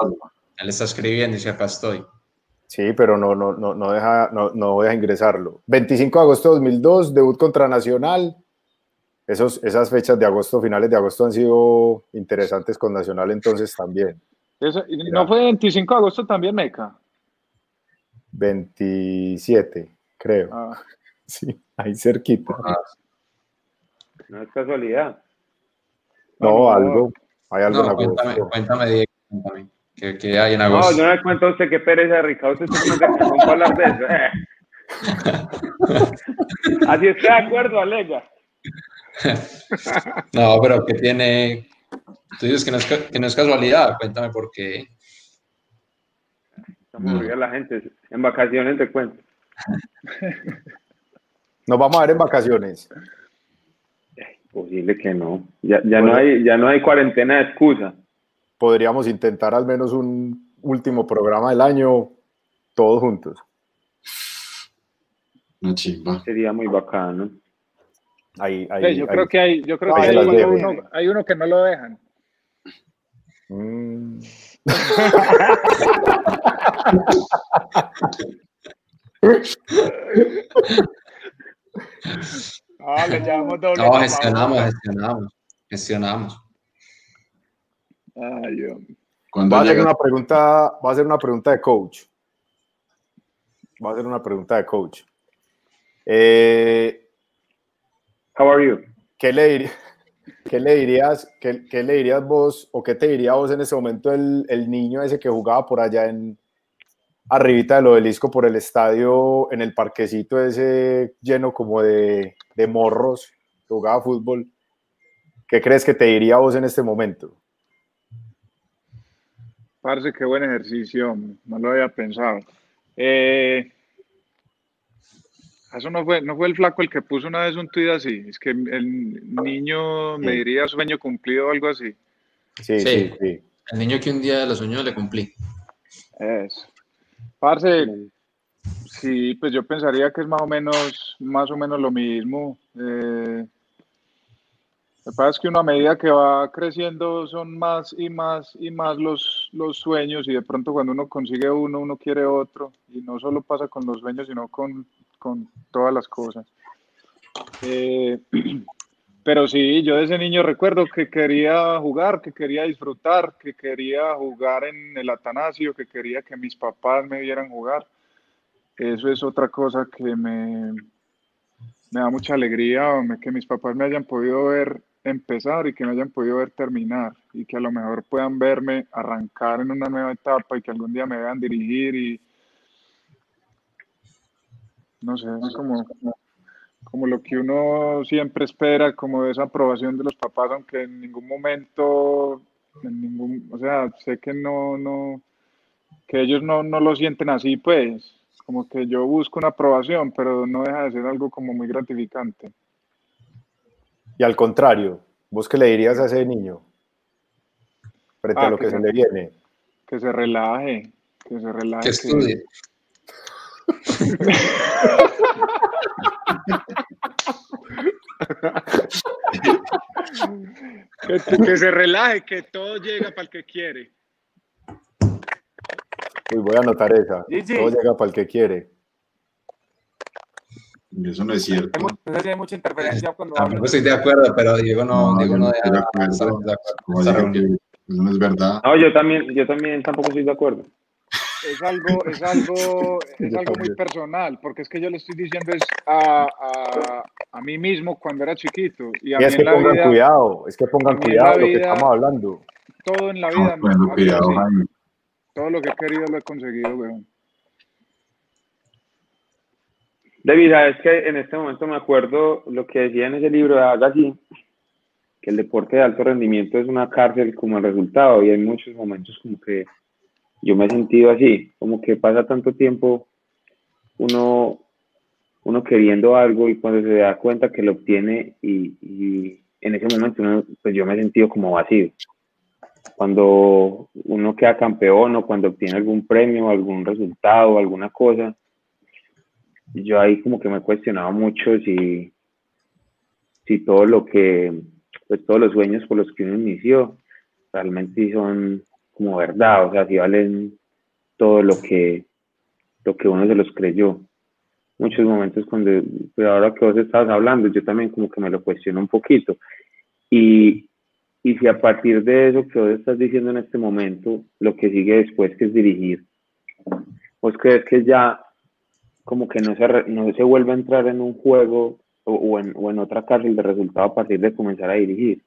Él está escribiendo y dice, acá estoy. Sí, pero no, no, no, no, deja, no, no deja ingresarlo. 25 de agosto de 2002, debut contra Nacional. Esos, esas fechas de agosto, finales de agosto, han sido interesantes con Nacional entonces también. Eso- ¿No fue 25 de agosto también, Meca? 27, creo. Ah, Sí, ahí cerquita. No es casualidad. No, no, algo. Hay algo No, en cuéntame, agosto. cuéntame, Diego, cuéntame. ¿Qué, qué hay en No, agosto? yo no le cuento a usted qué pereza de Ricardo. Usted se pone que nunca hablar de eso. Eh. Así está de acuerdo, alega. No, pero que tiene... Tú dices que no es, que no es casualidad. Cuéntame por qué. Aburrida la gente. En vacaciones te cuento. Nos vamos a ver en vacaciones. Posible que no. Ya, ya no hay, ya no hay cuarentena de excusa. Podríamos intentar al menos un último programa del año todos juntos. Una chimba. Sería muy bacano. Ahí, ahí, sí, yo ahí. creo que hay, yo creo Ah, que hay uno, hay uno que no lo dejan. Mm. Ah, le llamamos doble. No, por gestionamos, gestionamos. Gestionamos. Ay, Va a hacer llega una pregunta, va a hacer una pregunta de coach. Va a hacer una pregunta de coach. Eh, How are you? ¿qué, le dir- qué le dirías, qué, qué le dirías vos o qué te diría vos en ese momento el, el niño ese que jugaba por allá en arribita del obelisco por el estadio, en el parquecito ese lleno como de, de morros que jugaba fútbol? ¿Qué crees que te diría vos en este momento? Parce, qué buen ejercicio, no lo había pensado. Eh, eso no fue, no fue el flaco el que puso una vez un tuit así. Es que el niño me diría sueño cumplido o algo así. Sí, sí, Sí. sí. El niño que un día lo soñó le cumplí. Eso. Parce, sí, pues yo pensaría que es más o menos, más o menos lo mismo. Eh, lo que pasa es que uno a medida que va creciendo son más y más y más los, los sueños y de pronto cuando uno consigue uno, uno quiere otro. Y no solo pasa con los sueños, sino con, con todas las cosas. Eh, pero sí, yo desde niño recuerdo que quería jugar, que quería disfrutar, que quería jugar en el Atanasio, que quería que mis papás me vieran jugar. Eso es otra cosa que me, me da mucha alegría, que mis papás me hayan podido ver empezar y que me hayan podido ver terminar y que a lo mejor puedan verme arrancar en una nueva etapa y que algún día me vean dirigir y no sé, es como, como lo que uno siempre espera, como de esa aprobación de los papás, aunque en ningún momento, en ningún, o sea, sé que no, no, que ellos no, no lo sienten así, pues, como que yo busco una aprobación, pero no deja de ser algo como muy gratificante. Y al contrario, ¿vos qué le dirías a ese niño? Frente Ah, a lo que que se se- le viene. Que se relaje, que se relaje. Que estudie. Que, que se relaje, que todo llega para el que quiere. Uy, voy a anotar esa. Gigi. Todo llega para el que quiere. Eso no es cierto. Hay mu- no sé si hay mucha interferencia cuando Tampoco hablas. estoy de acuerdo, pero Diego no, Diego de de acuerdo eso no es verdad. No, yo también, yo también tampoco estoy de acuerdo. Es algo, es algo, es algo muy personal, porque es que yo le estoy diciendo es a, a, a mí mismo cuando era chiquito. Y a Y mí es que pongan vida, cuidado, es que pongan cuidado lo que estamos hablando. todo en la vida, cuidado, así. Jaime. todo lo que he querido lo he conseguido, weón. David, sabes que en este momento me acuerdo lo que decía en ese libro de Agassi, que el deporte de alto rendimiento es una cárcel como el resultado, y hay muchos momentos como que yo me he sentido así, como que pasa tanto tiempo uno, uno queriendo algo y cuando se da cuenta que lo obtiene y, y en ese momento uno, pues yo me he sentido como vacío. Cuando uno queda campeón o cuando obtiene algún premio, algún resultado, alguna cosa, yo ahí como que me he cuestionado mucho si, si todo lo que, pues todos los sueños por los que uno inició, realmente son como verdad, o sea, si valen todo lo que, lo que uno se los creyó. Muchos momentos cuando, pero ahora que vos estabas hablando, yo también como que me lo cuestiono un poquito. Y, y si a partir de eso que vos estás diciendo en este momento, lo que sigue después que es dirigir, ¿vos crees que ya como que no se, no se vuelve a entrar en un juego o, o en otra cárcel de resultado a partir de comenzar a dirigir.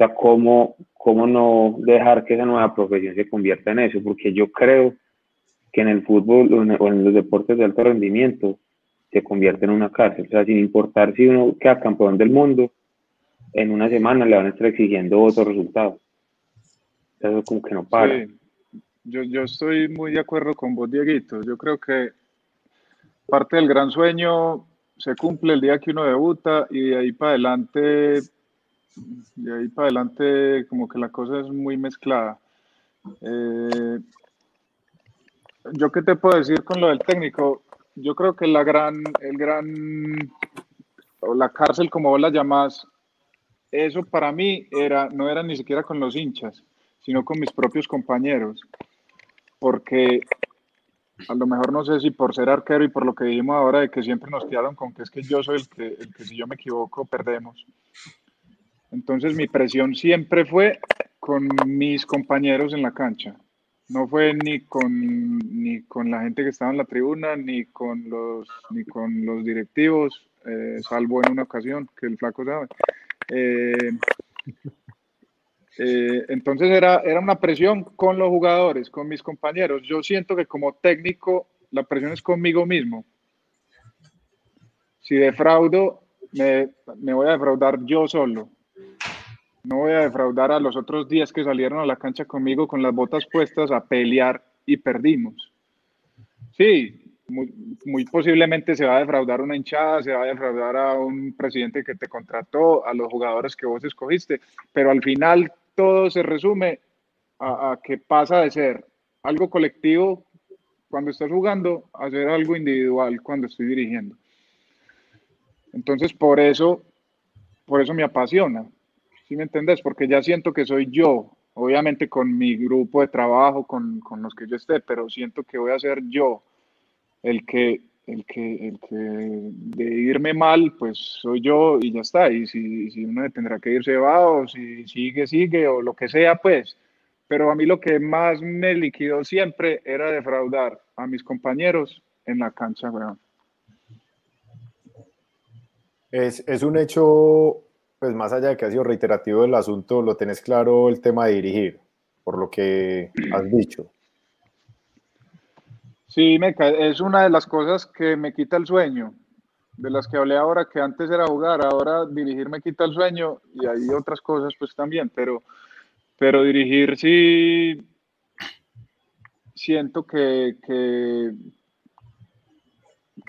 Sea, ¿cómo, ¿cómo no dejar que esa nueva profesión se convierta en eso? Porque yo creo que en el fútbol o en, los deportes de alto rendimiento se convierte en una cárcel. O sea, sin importar si uno queda campeón del mundo, en una semana le van a estar exigiendo otro resultado. O sea, eso como que no para. Sí, yo, yo estoy muy de acuerdo con vos, Dieguito. Yo creo que parte del gran sueño se cumple el día que uno debuta y de ahí para adelante, de ahí para adelante como que la cosa es muy mezclada. Eh, yo qué te puedo decir con lo del técnico, yo creo que la gran, el gran, o la cárcel como vos la llamás, eso para mí era, no era ni siquiera con los hinchas, sino con mis propios compañeros, porque a lo mejor no sé si por ser arquero y por lo que dijimos ahora de que siempre nos tiraron con que es que yo soy el que, el que si yo me equivoco perdemos. Entonces mi presión siempre fue con mis compañeros en la cancha. No fue ni con, ni con la gente que estaba en la tribuna, ni con los, ni con los directivos, eh, salvo en una ocasión, que el flaco sabe. Eh, eh, entonces era, era una presión con los jugadores, con mis compañeros. Yo siento que como técnico la presión es conmigo mismo. Si defraudo, me, me voy a defraudar yo solo. No voy a defraudar a los otros 10 que salieron a la cancha conmigo con las botas puestas a pelear y perdimos. Sí, muy, posiblemente se va a defraudar una hinchada, se va a defraudar a un presidente que te contrató, a los jugadores que vos escogiste, pero al final todo se resume a, a que pasa de ser algo colectivo cuando estás jugando a ser algo individual cuando estoy dirigiendo. Entonces, por eso, por eso me apasiona. ¿Sí me entendés? Porque ya siento que soy yo, obviamente con mi grupo de trabajo, con, con los que yo esté, pero siento que voy a ser yo el que, el que, el que de irme mal, pues soy yo y ya está. Y si, si uno tendrá que irse va o si sigue, sigue o lo que sea, pues. Pero a mí lo que más me liquidó siempre era defraudar a mis compañeros en la cancha, weón. Es, es un hecho, pues más allá de que ha sido reiterativo el asunto, lo tenés claro el tema de dirigir, por lo que has dicho. Sí, me cae- es una de las cosas que me quita el sueño, de las que hablé ahora, que antes era jugar, ahora dirigir me quita el sueño y hay otras cosas pues también, pero, pero dirigir sí siento que, que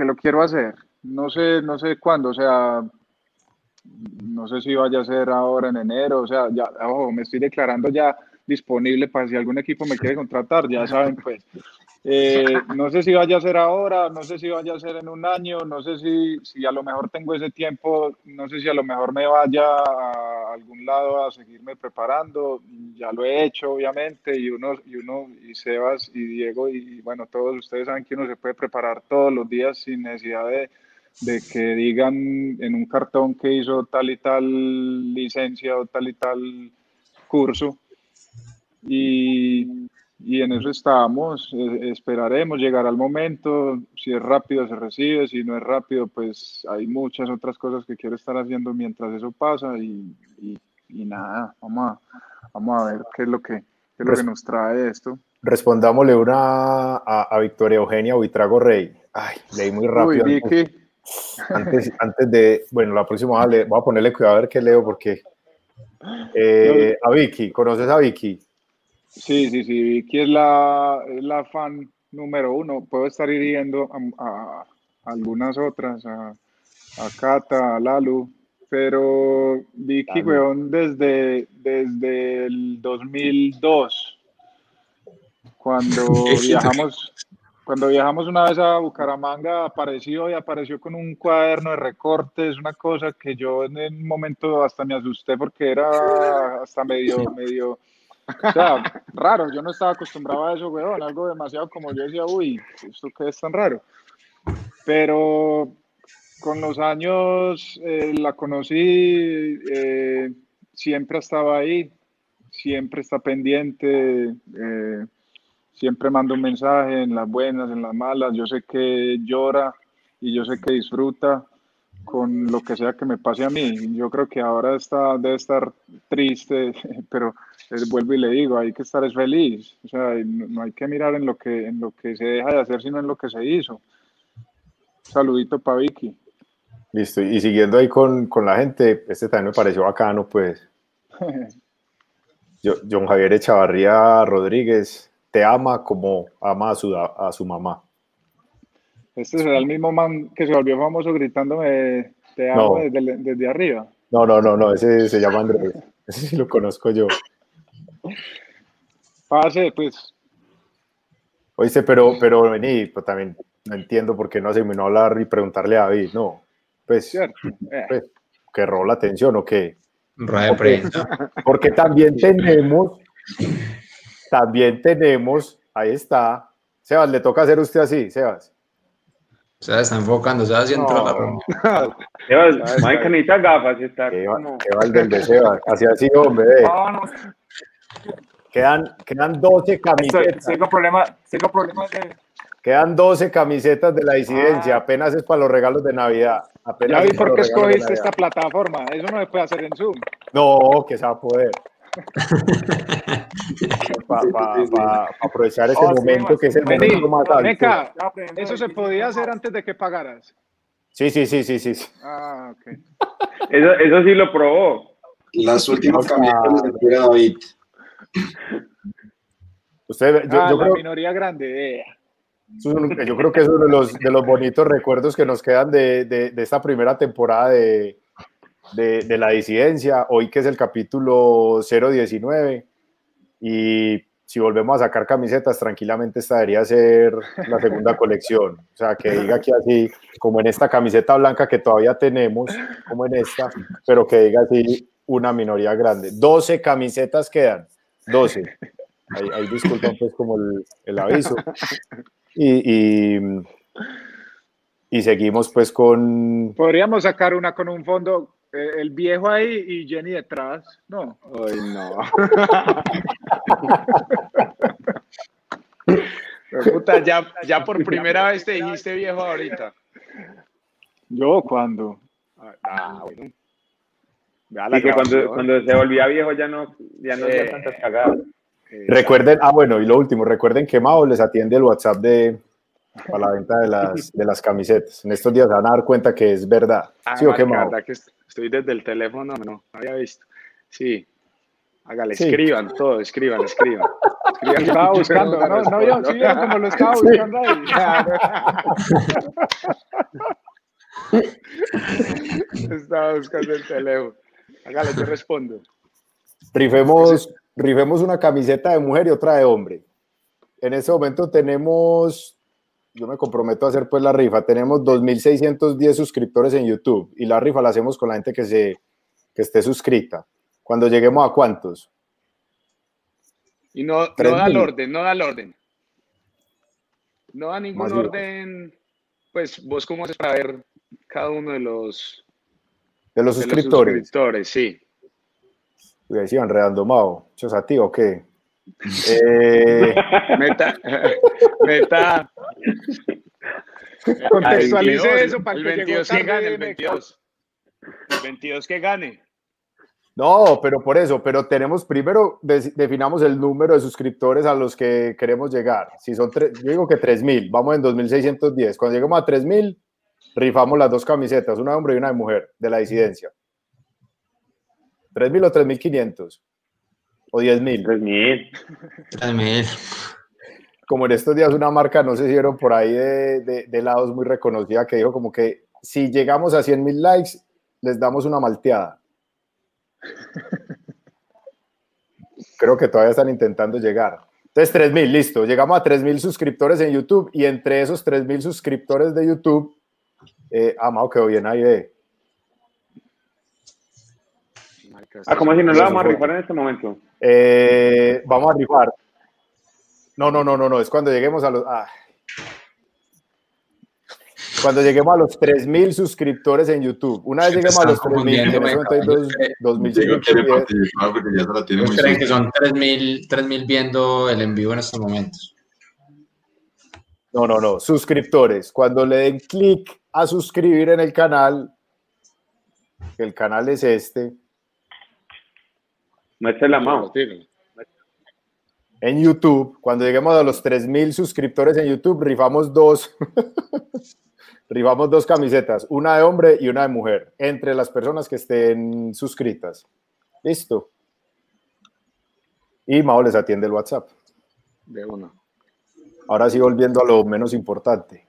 lo quiero hacer. No sé, no sé cuándo, o sea, no sé si vaya a ser ahora en enero, o sea, ya, ojo, me estoy declarando ya disponible para si algún equipo me quiere contratar, ya saben, pues. Eh, no sé si vaya a ser ahora, no sé si vaya a ser en un año, no sé si, si a lo mejor tengo ese tiempo, no sé si a lo mejor me vaya a algún lado a seguirme preparando, ya lo he hecho obviamente, y uno, y uno, y Sebas y Diego, y bueno, todos ustedes saben que uno se puede preparar todos los días sin necesidad de, de que digan en un cartón que hizo tal y tal licencia o tal y tal curso. Y, y en eso estamos, eh, esperaremos, llegará el momento, si es rápido se recibe, si no es rápido, pues hay muchas otras cosas que quiero estar haciendo mientras eso pasa y, y, y nada, vamos a, vamos a ver qué es lo que, qué es lo que nos trae esto. Respondámosle una a, a Victoria Eugenia Buitrago Rey. Ay, leí muy Uy, rápido. antes, Vicky, antes, antes de, bueno, la próxima leer- voy a ponerle cuidado a ver qué leo porque eh, a Vicky, ¿conoces a Vicky? sí, sí, sí, Vicky es la, es la fan número uno, puedo estar hiriendo a, a- a algunas otras, a, a Cata, a Lalu, pero Vicky, weón, desde, desde el 2002, cuando viajamos, cuando viajamos una vez a Bucaramanga, apareció y apareció con un cuaderno de recortes, una cosa que yo en un momento hasta me asusté porque era hasta medio, medio, o sea, raro, yo no estaba acostumbrado a eso, weón, algo demasiado como yo decía, uy, ¿esto qué es tan raro? Pero con los años eh, la conocí, eh, siempre estaba ahí, siempre está pendiente, eh, siempre manda un mensaje en las buenas, en las malas, yo sé que llora y yo sé que disfruta con lo que sea que me pase a mí. Yo creo que ahora está, debe estar triste, pero vuelvo y le digo, hay que estar es feliz, o sea, no, no hay que mirar en lo que, en lo que se deja de hacer, sino en lo que se hizo. Saludito para Vicky. Listo, y siguiendo ahí con, con la gente, este también me pareció bacano, pues. Yo- John Javier Echavarría Rodríguez te ama como ama a su, a su mamá. Este será el mismo man que se volvió famoso gritándome te amo No. desde, desde arriba. No, no, no, no, ese se llama Andrés. Ese sí lo conozco yo. Pase, pues, Oíste, pero, pero vení, pues también no entiendo por qué no se vino a hablar y preguntarle a David, no. Pues, cierto. Eh, pues que roba la atención o qué. Rueda de prensa. Porque también tenemos, también tenemos, ahí está. Sebas, le toca hacer usted así, Sebas. O sea, está enfocando, o sea, si entró la reunión. Sebas, Mike necesita gafas, está Que va, como... el del de Sebas. Así así, hombre. ve. No, no, Quedan, quedan 12 estoy- camisetas. tengo problemas, tengo problemas de... Quedan 12 camisetas de la disidencia. Apenas es para los regalos de Navidad. Apenas ya vi por qué escogiste esta plataforma. Eso no se puede hacer en Zoom. No, que se va a poder. Para aprovechar ese Oh, sí, momento Sebas, que es el vení, momento más alto. Eso se sí, podía sí, hacer antes de que pagaras. Sí, sí, sí, sí, sí. sí. Ah, ok. Eso, eso sí lo probó. Las últimas camisetas de Pura David. Usted, yo, Ah, yo la creo, minoría grande. eh. yo creo que es uno de los, de los bonitos recuerdos que nos quedan de, de- de esta primera temporada de, de- la disidencia, hoy que es el capítulo 019. Y si volvemos a sacar camisetas, tranquilamente esta debería ser la segunda colección. O sea, que diga aquí así, como en esta camiseta blanca que todavía tenemos, como en esta, pero que diga así una minoría grande. 12 camisetas quedan, 12. Ahí, ahí pues como el, aviso. Y, y, seguimos pues con... Podríamos sacar una con un fondo, el viejo ahí y Jenny detrás. No. Ay, no. Puta, ya, ya por primera vez te dijiste viejo ahorita. Yo cuando. Ah, bueno. La Y que cuando, cuando se volvía viejo ya no, ya no hacía Eh. tantas cagadas. Eh, Recuerden, ah bueno, y lo último, recuerden que Mao les atiende el WhatsApp de, para la venta de las, de las camisetas. En estos días se van a dar cuenta que es verdad. Ah, ¿Sí o qué, verdad que est- estoy desde el teléfono, no, no había visto. Sí. Hágale, Sí. escriban todo, escriban, escriban. escriban Estaba yo buscando, no, no, respondo. yo, sí, vieron como lo estaba Sí. buscando ahí. Estaba buscando el teléfono. Hágale, yo respondo. Rifemos, rifemos una camiseta de mujer y otra de hombre. En este momento tenemos, yo me comprometo a hacer pues la rifa, tenemos 2.610 suscriptores en YouTube y la rifa la hacemos con la gente que, se, que esté suscrita. Cuando lleguemos a cuántos? Y no, no da el orden, no da el orden. No da ningún Más bien. orden. Pues vos cómo haces para ver cada uno de los, De los de los suscriptores. suscriptores, sí. Uy, ahí se iban redando, Mao. ¿Chos a ti o qué? Eh, Meta, meta. Contextualice El 22, eso para el que llegó 22 que gane, el de 22. El 22 que gane. no, pero por eso, pero tenemos primero, de- definamos el número de suscriptores a los que queremos llegar. Si son tres, yo digo que 3.000, vamos en 2.610. Cuando lleguemos a 3.000, rifamos las dos camisetas, una de hombre y una de mujer, de la disidencia. 3.000 o 3.500 o 10.000. 3000. 3000. como en estos días una marca, no sé si vieron por ahí de, de, de helados muy reconocida, que dijo como que si llegamos a 100 mil likes, les damos una malteada. Creo que todavía están intentando llegar. Entonces, 3 mil, listo. Llegamos a 3 mil suscriptores en YouTube y entre esos 3 mil suscriptores de YouTube, eh, ah, Mao, quedó bien ahí, ve. Ah, como si no lo vamos a rifar en este momento. Eh, vamos a rifar. No, no, no, no, no, es cuando lleguemos a los. ah. Cuando lleguemos a los 3000 suscriptores en YouTube. Una vez lleguemos a los están 3000, en ese confundiendo, momento hay venga. dos- Diego quiere 2610. participar porque ya se la tiene muy ¿Ustedes creen que son 3000 3000 viendo el en vivo en estos momentos? No, no, no, suscriptores. Cuando le den clic a suscribir en el canal, el canal es este, Muestre la mano. en YouTube, cuando lleguemos a los 3000 suscriptores en YouTube, rifamos dos. rifamos dos camisetas, una de hombre y una de mujer, entre las personas que estén suscritas. Listo. Y Mao les atiende el WhatsApp. De uno. Ahora sí, volviendo a lo menos importante.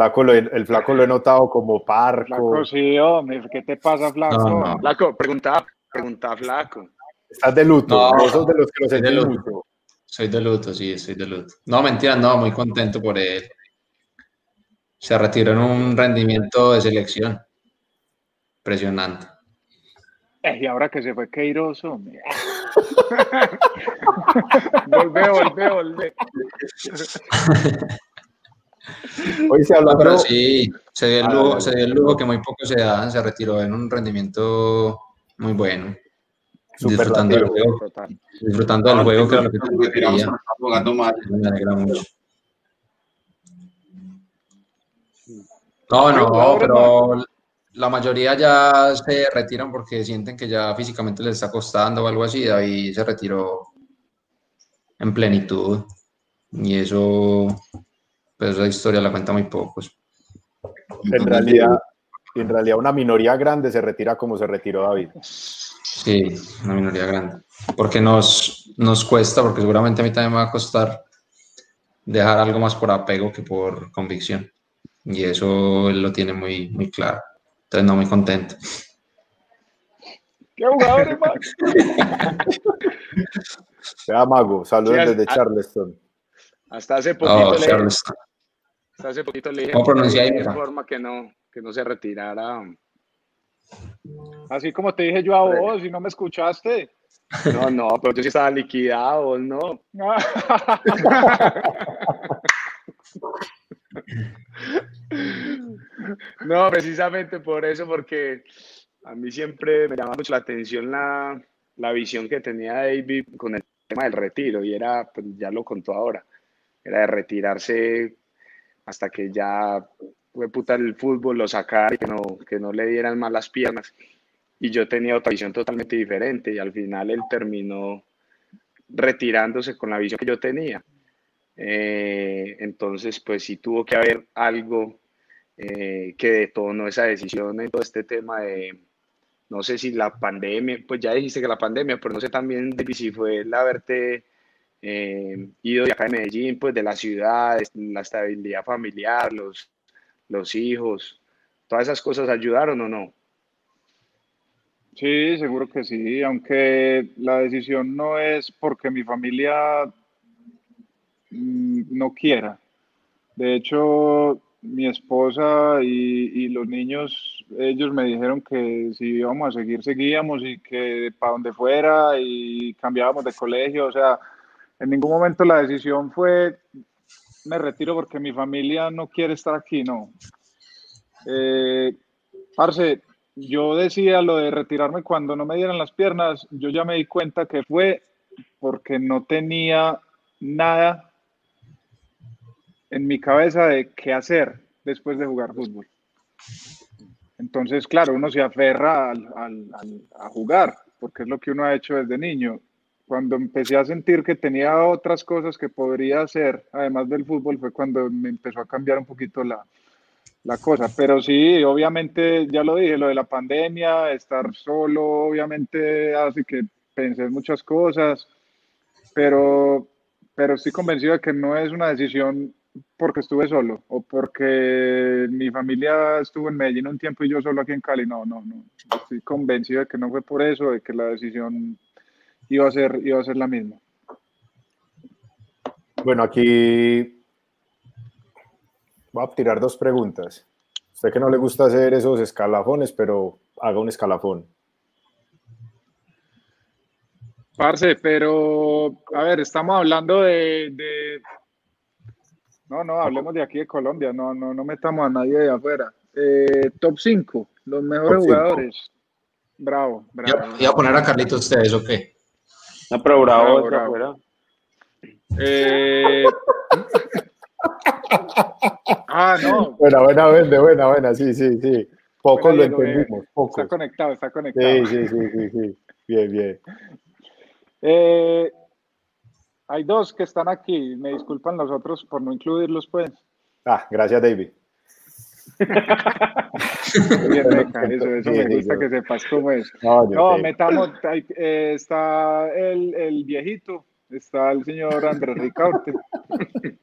Flaco lo he- el flaco lo he notado como parco. Flaco, sí, hombre, ¿qué te pasa, flaco? No, no. Flaco, pregunta, pregunta, flaco. Estás de luto. No, vos sos de los que soy de luto. mucho. Soy de luto, sí, soy de luto. No, mentira, no, muy contento por él. Se retiró en un rendimiento de selección. Impresionante. Eh, y ahora que se fue Queiroz, hombre. Volvé, volvé, volvé. Hoy se No, habló. pero sí, se dio, el Ah, lujo, se dio el lujo que muy poco se dan, se retiró en un rendimiento muy bueno. Disfrutando del juego, disfrutando del juego, lo que quería. Me alegra mucho. No, no, pero la mayoría ya se retiran porque sienten que ya físicamente les está costando o algo así. David se retiró en plenitud. Y eso, pues esa historia la cuenta muy pocos. En realidad, en realidad una minoría grande se retira como se retiró David. Sí, una minoría grande. Porque nos, nos cuesta, porque seguramente a mí también me va a costar dejar algo más por apego que por convicción. Y eso él lo tiene muy, muy claro. Entonces, no muy contento. ¿Qué jugadores, man? Sea Mago, saludos Sí, desde a- Charleston. Hasta hace poquito Oh, le, hace poquito le dije ¿Cómo pronuncia ahí, de forma que no, que no se retirara. Así como te dije yo a vos, y no me escuchaste. No, no, pero yo sí estaba liquidado, no. No, precisamente por eso, porque a mí siempre me llama mucho la atención la, la visión que tenía David con el tema del retiro, y era, pues ya lo contó ahora, era de retirarse hasta que ya fue puta el fútbol, lo sacara y que no, que no le dieran más las piernas. Y yo tenía otra visión totalmente diferente, y al final él terminó retirándose con la visión que yo tenía. Eh, entonces, pues sí tuvo que haber algo eh, que detonó esa decisión en todo este tema de, no sé si la pandemia, pues ya dijiste que la pandemia, pero no sé también si fue el haberte eh, ido de acá de Medellín, pues de la ciudad, la estabilidad familiar, los, los hijos, todas esas cosas ayudaron o no. Sí, seguro que sí, aunque la decisión no es porque mi familia mm, no quiera. De hecho, mi esposa y, y los niños, ellos me dijeron que si íbamos a seguir, seguíamos y que para donde fuera y cambiábamos de colegio. O sea, en ningún momento la decisión fue, me retiro porque mi familia no quiere estar aquí, no. Eh, parce, yo decía lo de retirarme cuando no me dieran las piernas, yo ya me di cuenta que fue porque no tenía nada en mi cabeza de qué hacer después de jugar fútbol. Entonces, claro, uno se aferra al- al- al- a jugar, porque es lo que uno ha hecho desde niño. Cuando empecé a sentir que tenía otras cosas que podría hacer, además del fútbol, fue cuando me empezó a cambiar un poquito la, la cosa. Pero sí, obviamente, ya lo dije, lo de la pandemia, estar solo, obviamente hace que pensé en muchas cosas, pero, pero estoy convencido de que no es una decisión porque estuve solo o porque mi familia estuvo en Medellín un tiempo y yo solo aquí en Cali. No, no, no. Estoy convencido de que no fue por eso, de que la decisión iba a ser, iba a ser la misma. Bueno, aquí voy a tirar dos preguntas. Sé que no le gusta hacer esos escalafones, pero haga un escalafón. Parce, pero a ver, estamos hablando de, de- No, no, hablemos de aquí de Colombia, no, no, no metamos a nadie de afuera. Eh, top 5, los mejores Top jugadores. Bravo, bravo. Iba, iba a poner a Carlitos ustedes, ¿o qué? No, pero bravo, Bravo, bravo. Eh, Ah, no, Buena, buena, buena, buena, buena, sí, sí, sí. Pocos lo Diego, entendimos, está conectado, está conectado. Sí, sí, sí, sí, sí. Bien, bien. Eh, hay dos que están aquí, me disculpan los otros por no incluirlos, pues. Ah, gracias, David. Bien, Beca, eso, eso me gusta que sepas cómo es. No, metamos, eh, está el, el viejito, está el señor Andrés Ricaurte.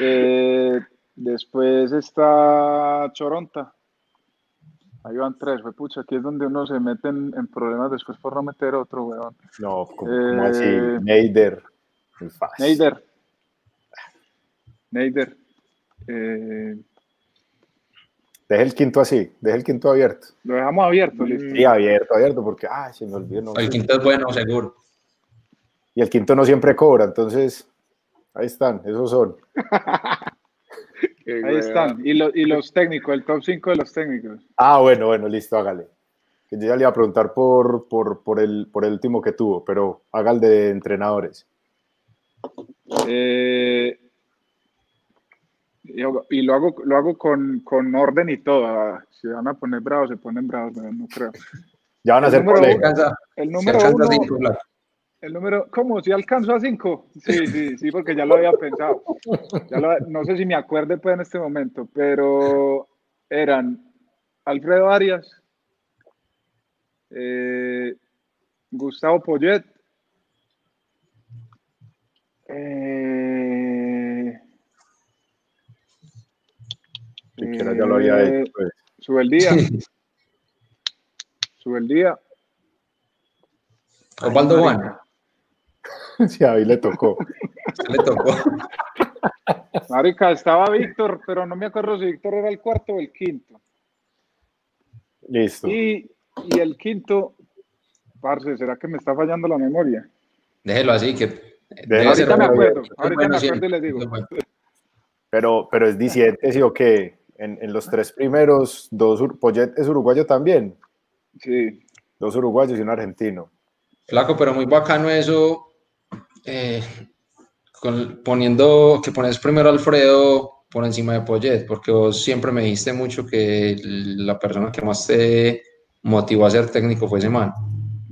Eh, después está Choronta. Ahí van tres, fue pucha, aquí es donde uno se mete en, en problemas después por no meter otro, weón. No, como, como así, Eh, Neider. Neider. Neider. Eh, Deje el quinto así, deje el quinto abierto. lo dejamos abierto, listo. Sí, abierto, abierto, porque, ah, se me olvidó. no El quinto es bueno, seguro. Y el quinto no siempre cobra, entonces, ahí están, esos son. Ahí están. Y, lo- y los técnicos, el top 5 de los técnicos. Ah, bueno, bueno, listo, hágale. Que yo ya le iba a preguntar por, por, por, el, por el último que tuvo, pero haga el de entrenadores. Eh, y, lo hago, lo hago con, con orden y todo. Si van a poner bravos, se ponen bravos, pero no creo. Ya van a ser alcanza, El número alcanza uno, cinco, claro. el número, ¿cómo? ¿Si alcanzo a 5? Sí, sí, sí, porque ya lo había pensado. Ya lo- no sé si me acuerde pues en este momento, pero eran Alfredo Arias, eh, Gustavo Poyet, eh, Siquiera ya lo había eh, hecho. pues. Subeldía, Subeldía, Osvaldo Juan, Sí, a mí le tocó. le tocó. Marica, estaba Víctor, pero no me acuerdo si Víctor era el cuarto o el quinto. Listo. Y, y el quinto, parce, ¿será que me está fallando la memoria? Déjelo así, que debe Ahorita me acuerdo, ahorita bueno me acuerdo y les digo. Pero, pero es diciente, sí o qué. En, en los tres primeros, dos Poyet es uruguayo también. Sí, Dos uruguayos y un argentino. Flaco, pero muy bacano eso, eh, con- poniendo que pones primero a Alfredo por encima de Poyet, porque vos siempre me dijiste mucho que la persona que más te motivó a ser técnico fue ese man.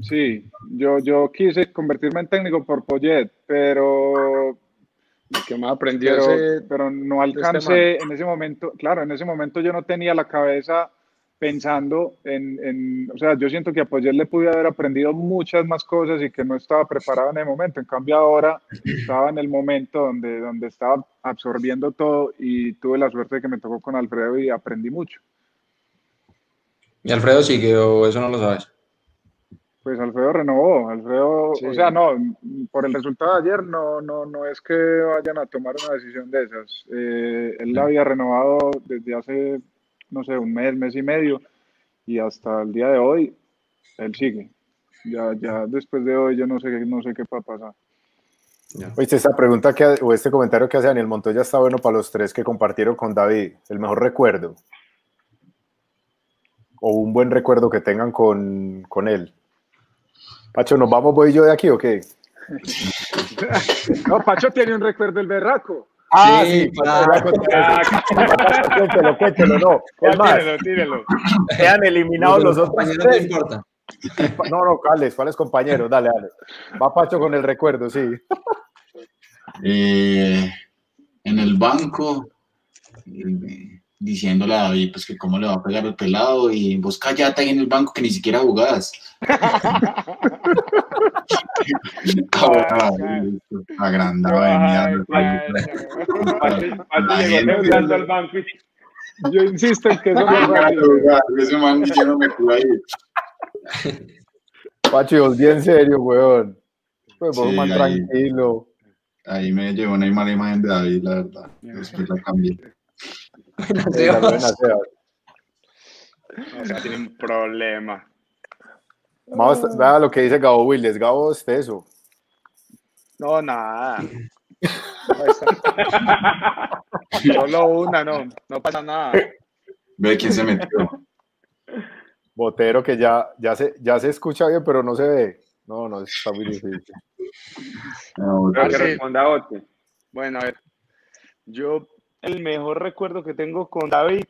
sí. Yo, yo quise convertirme en técnico por Poyet, pero, que más aprendió pero, ese- pero no este alcancé en ese momento. Claro, en ese momento yo no tenía la cabeza pensando en, en- o sea, yo siento que a Poyet le pude haber aprendido muchas más cosas y que no estaba preparado en el momento. En cambio ahora estaba en el momento donde, donde estaba absorbiendo todo y tuve la suerte de que me tocó con Alfredo y aprendí mucho. Y Alfredo sigue, o eso no lo sabes. Pues Alfredo renovó, Alfredo, Sí. o sea, no, por el resultado de ayer no, no, no es que vayan a tomar una decisión de esas. Eh, él la había renovado desde hace, no sé, un mes, mes y medio, y hasta el día de hoy, él sigue. Ya, ya después de hoy yo no sé, qué- no sé qué va a pasar. Oíste, esta pregunta que, o este comentario que hace Daniel Montoya está bueno para los tres que compartieron con David. El mejor recuerdo. O un buen recuerdo que tengan con, con él. Pacho, ¿nos vamos, voy yo de aquí o qué? No, Pacho tiene un recuerdo del berraco. Ah, Sí, Pacho, cuéntelo, cuéntelo, no. Es más, Tírelo, tírelo. quedan eliminados los otros compañeros no importa. No, no, ¿cuáles? ¿Cuáles compañeros? Dale, dale. Va Pacho con el recuerdo, sí. Eh, en el banco, eh, diciéndole a David pues, que cómo le va a pegar el pelado y vos callate ahí en el banco que ni siquiera jugás. Agrandado entrando al banco y Yo insisto en que eso no es no me. Pacho, y vos bien serio, weón. Pues vos Sí, más ahí. tranquilo. Ahí me llevó una mala imagen de David, la verdad. Después la cambié. Venga, buena, Sebas. O sea, tiene un problema. Vamos, vea lo que dice Gabo Willis. Gabo es teso. No, nada. Solo una, no, no pasa nada. Ve quién se metió. Botero que ya, ya, se, ya se escucha bien, pero no se ve. No, no, está muy difícil. No, Creo que responda. Bueno, a ver, yo el mejor recuerdo que tengo con David,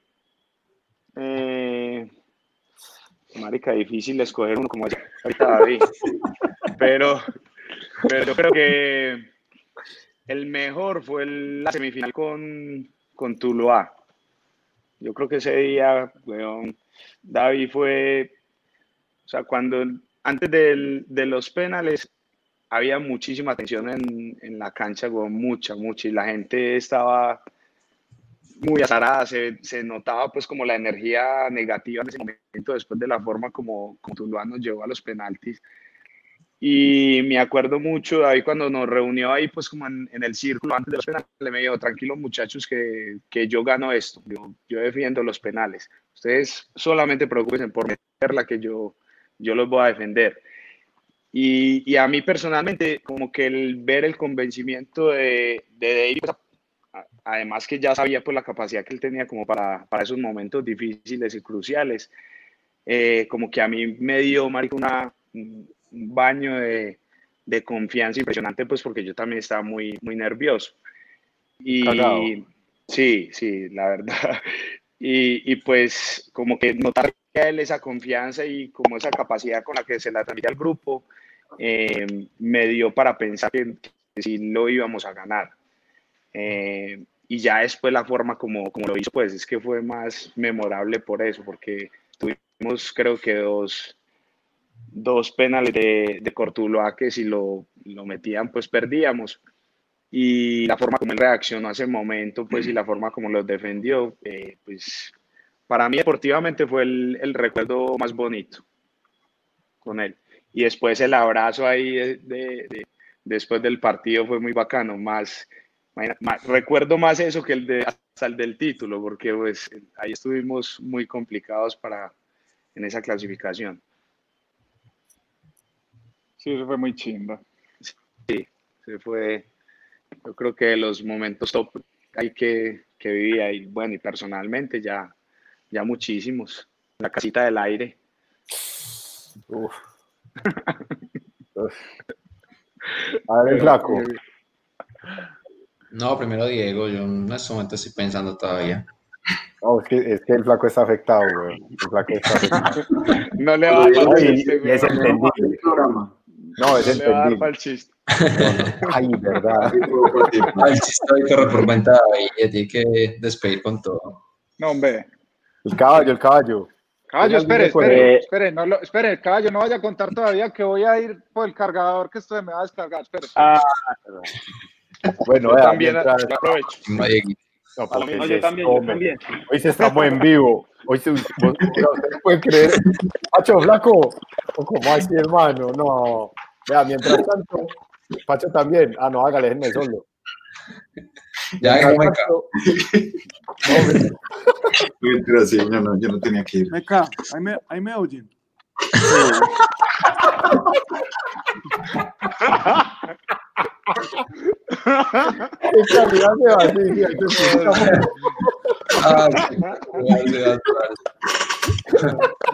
eh, marica, difícil escoger uno como ahorita David, pero, pero yo creo que el mejor fue la semifinal con, con Tuluá. Yo creo que ese día, weón, David fue, o sea, cuando antes de los penales había muchísima tensión en, en la cancha, weón, mucha, mucha, y la gente estaba muy azarada, se, se notaba pues como la energía negativa en ese momento después de la forma como, como Tuluá nos llevó a los penaltis. Y me acuerdo mucho, David, cuando nos reunió ahí, pues como en, en el círculo antes de los penales, me dijo, tranquilos muchachos, que, que yo gano esto, yo, yo defiendo los penales. Ustedes solamente preocupense por meterla, que yo, yo los voy a defender. Y, y a mí personalmente, como que el ver el convencimiento de, de David, además que ya sabía pues la capacidad que él tenía como para, para esos momentos difíciles y cruciales, eh, como que a mí me dio, marico, una, un baño de, de confianza impresionante, pues porque yo también estaba muy, muy nervioso. Y sí, sí, la verdad. Y, y pues como que notar a él esa confianza y como esa capacidad con la que se la transmitía al grupo, eh, me dio para pensar que, que sí lo íbamos a ganar. Eh, y ya después la forma como, como lo hizo, pues es que fue más memorable por eso, porque tuvimos creo que dos, dos penales de, de Cortuloa que si lo, lo metían pues perdíamos y la forma como él reaccionó a ese momento, pues, y la forma como los defendió, eh, pues, para mí deportivamente fue el, el, recuerdo más bonito con él. Y después el abrazo ahí de, de, después del partido fue muy bacano, más, más, recuerdo más eso que el de hasta el del título, porque pues ahí estuvimos muy complicados para en esa clasificación. Sí, eso fue muy chimba. Sí, se fue, yo creo que los momentos top hay que, que vivir ahí, bueno, y personalmente ya, ya muchísimos. La casita del aire. Uf. A ver, el flaco. No, primero Diego, yo en este momento estoy pensando todavía. No, es que, es que el flaco está afectado, güey. El flaco está afectado. no le va a dar Ay, chiste, y es güey. entendible. No, es No le va a dar entendible. para el chiste. Ay, verdad. Al chiste reportaba y tiene que despedir con todo. No, hombre. El caballo, el caballo. Caballo, espere, dice, espere, pues, espere, no lo, espere, caballo, no vaya a contar todavía que voy a ir por el cargador que esto me va a descargar. Espere. Ah, Bueno, Yo vea, también mientras- aprovecho. No. No, yo se también, yo también. Hoy sí estamos en vivo. Hoy se, vos- mira, ustedes pueden creer. Pacho, flaco. ¿O ¿Cómo así, hermano? No. Vea, mientras tanto, Pacho también. Ah, no, hágale, déjenme solo. Ya, no me tanto- No, Mentira, sí, yo no, yo no tenía que ir. Meca, ahí me, ahí me oyen. Ah.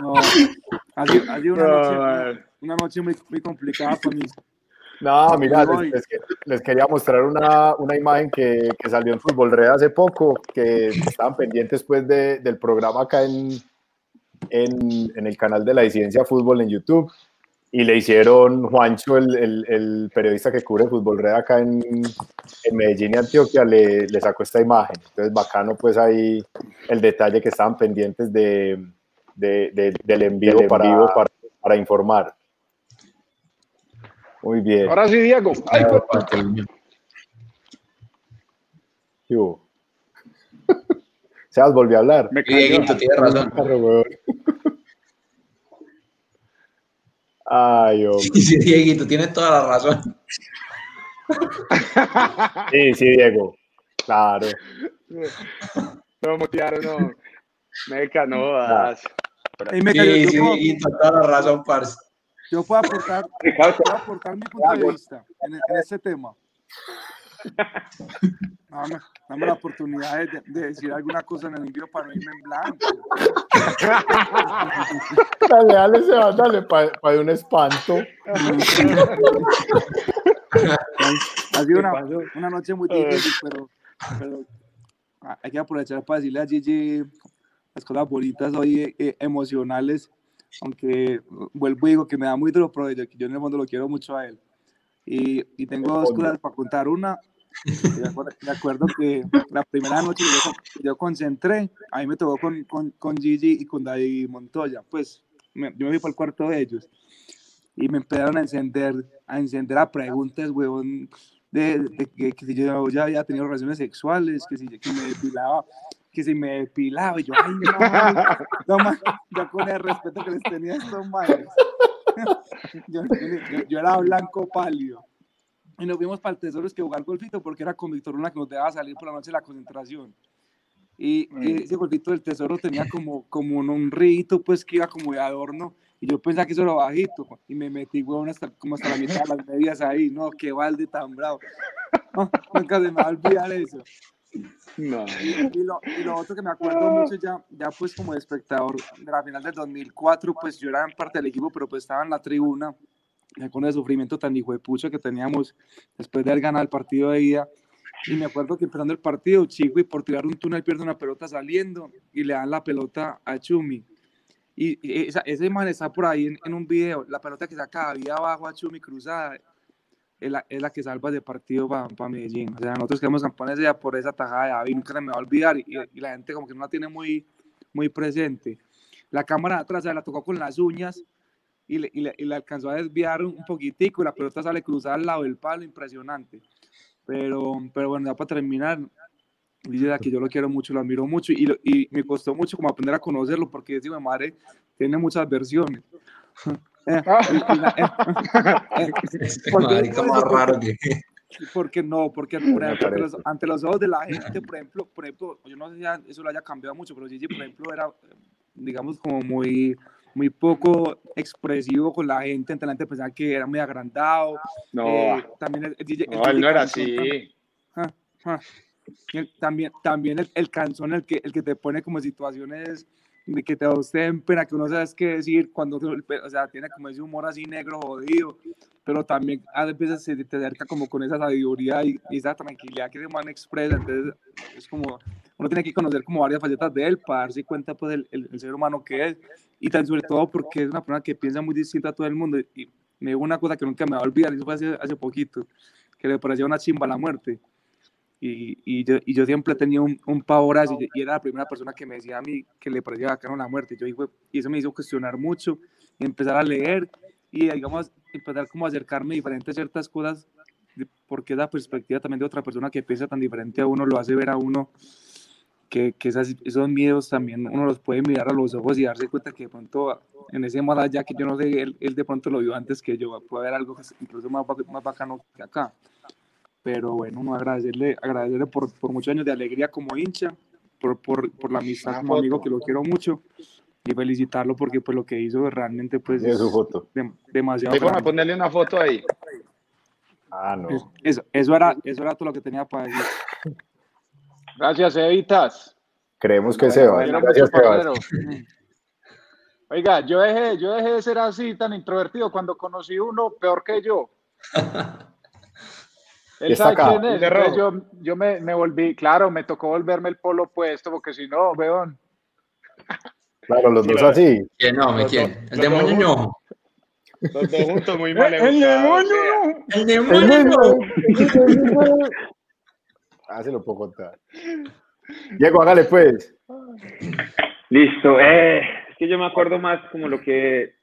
No, ha sido, ha sido una, No, noche, man. una noche muy, muy complicada para mí. No, mira, les, les- les quería mostrar una, una imagen que, que salió en Fútbol Red hace poco, que estaban pendientes pues de- del programa acá en, en, en el canal de la Disidencia Fútbol en YouTube, y le hicieron Juancho, el, el- el periodista que cubre Fútbol Red acá en, en Medellín y Antioquia, le, le sacó esta imagen. Entonces, bacano pues ahí el detalle que estaban pendientes de, de- de- del envío, para, para, para informar. Muy bien. Ahora sí, Diego. Ay, Patiño. ¿Qué hubo? Sebas volvió a hablar. me Y cayó. Dieguito tiene razón. Arre, weón. Ay, hombre. Sí, sí, Dieguito tiene toda la razón. Sí, sí, Diego. Claro. No, no. Meca, no jodas. Ahí Meca, yo, Sí, yo sí, puedo, Dieguito, toda la razón, parce. yo puedo aportar, Ricardo, puedo aportar mi punto de vista en, en este tema. Dame, dame la oportunidad de, de decir alguna cosa en el envío para no irme en blanco. Dale, dale, Sebas, dale, para de un espanto. Ha sido una, una noche muy difícil, pero, pero hay que aprovechar para decirle a Gigi las cosas bonitas hoy, eh, eh, emocionales, aunque vuelvo y digo que me da muy duro, pero yo, yo en el fondo lo quiero mucho a él. Y, y tengo dos cosas para contar. Una, me acuerdo, que la primera noche yo, concentré, a mí me tocó con, con, con Gigi y con David Montoya. Pues me- yo me fui para el cuarto de ellos y me empezaron a encender, a encender a preguntas, huevón, de, de que, que si yo ya había tenido relaciones sexuales, que si que me depilaba, que si me depilaba, y yo, ay, no, no, man, ya con el respeto que les tenía a estos manes. Yo, yo- yo era blanco pálido. Y nos fuimos para el tesoro es que jugar golfito porque era con Víctor Luna que nos dejaba salir por la noche de la concentración. Y, y ese golfito del tesoro tenía como, como un, un rito, pues que iba como de adorno. Y yo pensaba que eso era bajito. Y me metí, huevón, hasta, como hasta la mitad de las medias ahí. No, qué balde tan bravo. No, nunca se me va a olvidar eso. No. Y lo, y lo otro que me acuerdo mucho ya, ya pues como espectador de la final del 2004, pues yo era en parte del equipo, pero pues estaba en la tribuna, con el sufrimiento tan hijo de pucha que teníamos después de haber ganado el partido de ida. Y me acuerdo que empezando el partido, Chigui por tirar un túnel pierde una pelota saliendo y le dan la pelota a Chumi. Y, y esa, esa imagen está por ahí en, en un video, la pelota que saca ahí abajo a Chumi cruzada. Es la, es la que salva de partido para Medellín. O sea, nosotros quedamos campeones ya por esa tajada de David, nunca se me va a olvidar y, y, la gente como que no la tiene muy, muy presente. La cámara atrás se la tocó con las uñas y le, y le, y le alcanzó a desviar un poquitico y la pelota sale cruzada al lado del palo, impresionante. Pero, pero bueno, ya para terminar, dice que yo lo quiero mucho, lo admiro mucho y, lo, y me costó mucho como aprender a conocerlo porque mi madre tiene muchas versiones. Porque, porque no, porque por ejemplo, ante, los, ante, los, ojos de la gente, por ejemplo, por ejemplo, yo no sé si eso lo haya cambiado mucho, pero Gigi, por ejemplo, era, digamos, como muy, muy poco expresivo con la gente, entre la gente pensaba que era muy agrandado. No, eh, también el, el, el, no, él no era así. Ah, ah, también, también el, el, canción, el que, el que te pone como situaciones de que te pena, que uno sabe qué decir cuando, o sea, tiene como ese humor así negro, jodido, pero también a veces se te acerca como con esa sabiduría y, y esa tranquilidad que se man expresa, entonces es como, uno tiene que conocer como varias facetas de él para darse cuenta pues el, el, el ser humano que es, y tan sobre todo porque es una persona que piensa muy distinta a todo el mundo, y me dijo una cosa que nunca me va a olvidar, eso fue hace, hace poquito, que le parecía una chimba la muerte, y, y, yo, y yo siempre tenía un, un pavor así, y era la primera persona que me decía a mí que le parecía bacano la muerte. Yo, y eso me hizo cuestionar mucho, y empezar a leer y, digamos, empezar como a acercarme a diferentes ciertas cosas, porque la perspectiva también de otra persona que piensa tan diferente a uno lo hace ver a uno que, que esas, esos miedos también uno los puede mirar a los ojos y darse cuenta que de pronto en ese más allá que yo no sé, él, él de pronto lo vio antes que yo, puede haber algo incluso más, más bacano que acá pero bueno, no agradecerle, agradecerle por, por, muchos años de alegría como hincha, por, por, por la amistad como amigo que lo quiero mucho y felicitarlo porque pues lo que hizo realmente pues es su foto. De, demasiado Déjame ponerle una foto ahí. Ah, no. Eso, eso, era, eso era todo lo que tenía para decir. Gracias, Evitas. Creemos que se va. Gracias, Sebas. Oiga, yo dejé, yo dejé de ser así tan introvertido cuando conocí uno peor que yo. Él sabe quién es. Entonces yo, yo me, me, volví, claro, me tocó volverme el polo opuesto, porque si no, weón. Claro, los dos así. ¿Quién no? ¿Me quién? El demonio no. Los dos juntos muy mal El demonio El demonio Ah, se lo puedo contar. Diego, hágale pues. Listo. Eh, es que yo me acuerdo más como lo que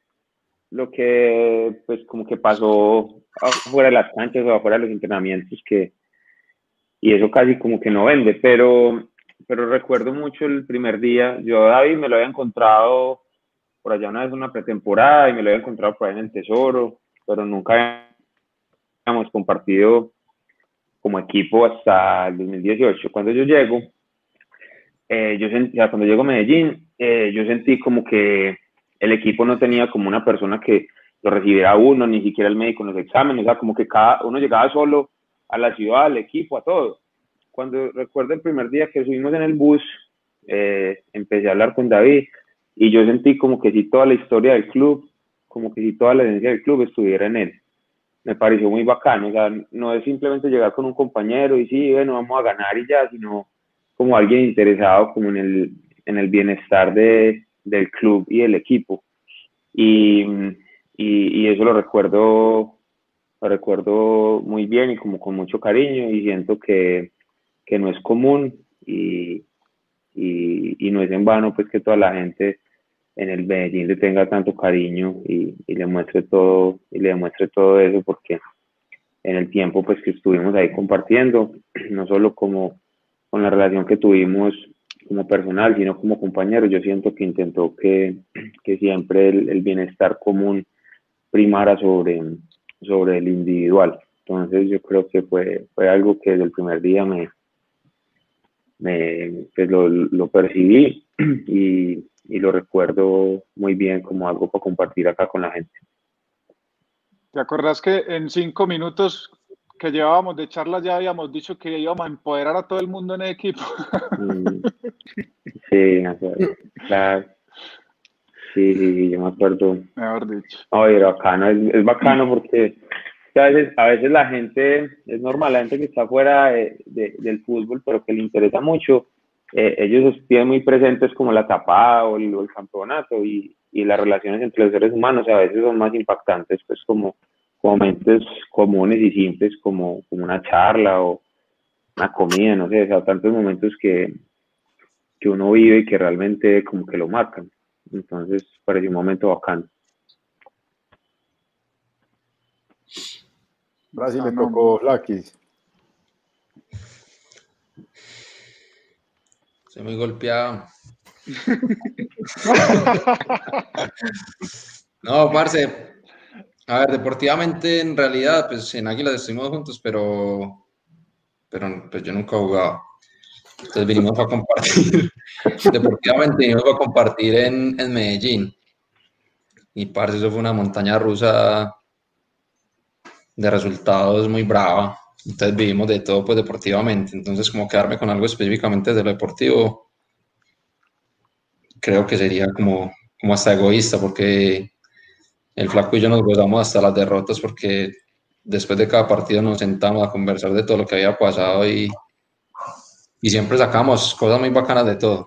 lo que pues como que pasó afuera de las canchas o afuera de los entrenamientos que y eso casi como que no vende, pero pero recuerdo mucho el primer día, yo David me lo había encontrado por allá una vez una pretemporada y me lo había encontrado por ahí en el Tesoro, pero nunca habíamos compartido como equipo hasta el 2018. Cuando yo llego, eh, yo sentí, cuando llego a Medellín, eh, yo sentí como que el equipo no tenía como una persona que lo recibiera uno, ni siquiera el médico en los exámenes, o sea, como que cada uno llegaba solo a la ciudad, al equipo, a todo. Cuando recuerdo el primer día que subimos en el bus, eh, empecé a hablar con David y yo sentí como que si toda la historia del club, como que si toda la esencia del club estuviera en él. Me pareció muy bacano, o sea, no es simplemente llegar con un compañero y sí, bueno, vamos a ganar y ya, sino como alguien interesado como en el, en el bienestar de, del club y del equipo. Y, y, eso lo recuerdo, lo recuerdo muy bien y como con mucho cariño y siento que, que no es común y, y, no es en vano pues que toda la gente en el Medellín le tenga tanto cariño y, y le muestre todo y le demuestre todo eso porque en el tiempo pues que estuvimos ahí compartiendo no solo como con la relación que tuvimos como personal, sino como compañero. Yo siento que intentó que, siempre el, bienestar común primara sobre, sobre el individual. Entonces yo creo que fue, fue algo que desde el primer día me, me pues lo, lo, percibí y, y lo recuerdo muy bien como algo para compartir acá con la gente. ¿Te acuerdas que en cinco minutos que llevábamos de charla ya habíamos dicho que íbamos a empoderar a todo el mundo en el equipo. Sí, claro. Sí, sí, yo me acuerdo. Mejor dicho. Oye, bacano, es, es bacano porque a veces, a veces la gente, es normal, la gente que está fuera de, de, del fútbol, pero que le interesa mucho, eh, ellos tienen muy presentes como la tapada o el, o el campeonato y, y, las relaciones entre los seres humanos a veces son más impactantes, pues como momentos comunes y simples como, como una charla o una comida, no sé, o sea, tantos momentos que, que uno vive y que realmente como que lo marcan. Entonces, pareció un momento bacano. Brasil Ah, le tocó Lakis. Estoy muy golpeado. No, parce. A ver, deportivamente, en realidad, pues en Águilas estuvimos juntos, pero, pero pues yo nunca he jugado. Entonces vinimos a compartir. Deportivamente vinimos a compartir en, en Medellín. Y parce, eso fue una montaña rusa de resultados muy brava. Entonces vivimos de todo, pues deportivamente. Entonces, como quedarme con algo específicamente de lo deportivo, creo que sería como, como hasta egoísta, porque el flaco y yo nos gozamos hasta las derrotas, porque después de cada partido nos sentamos a conversar de todo lo que había pasado y, y siempre sacamos cosas muy bacanas de todo.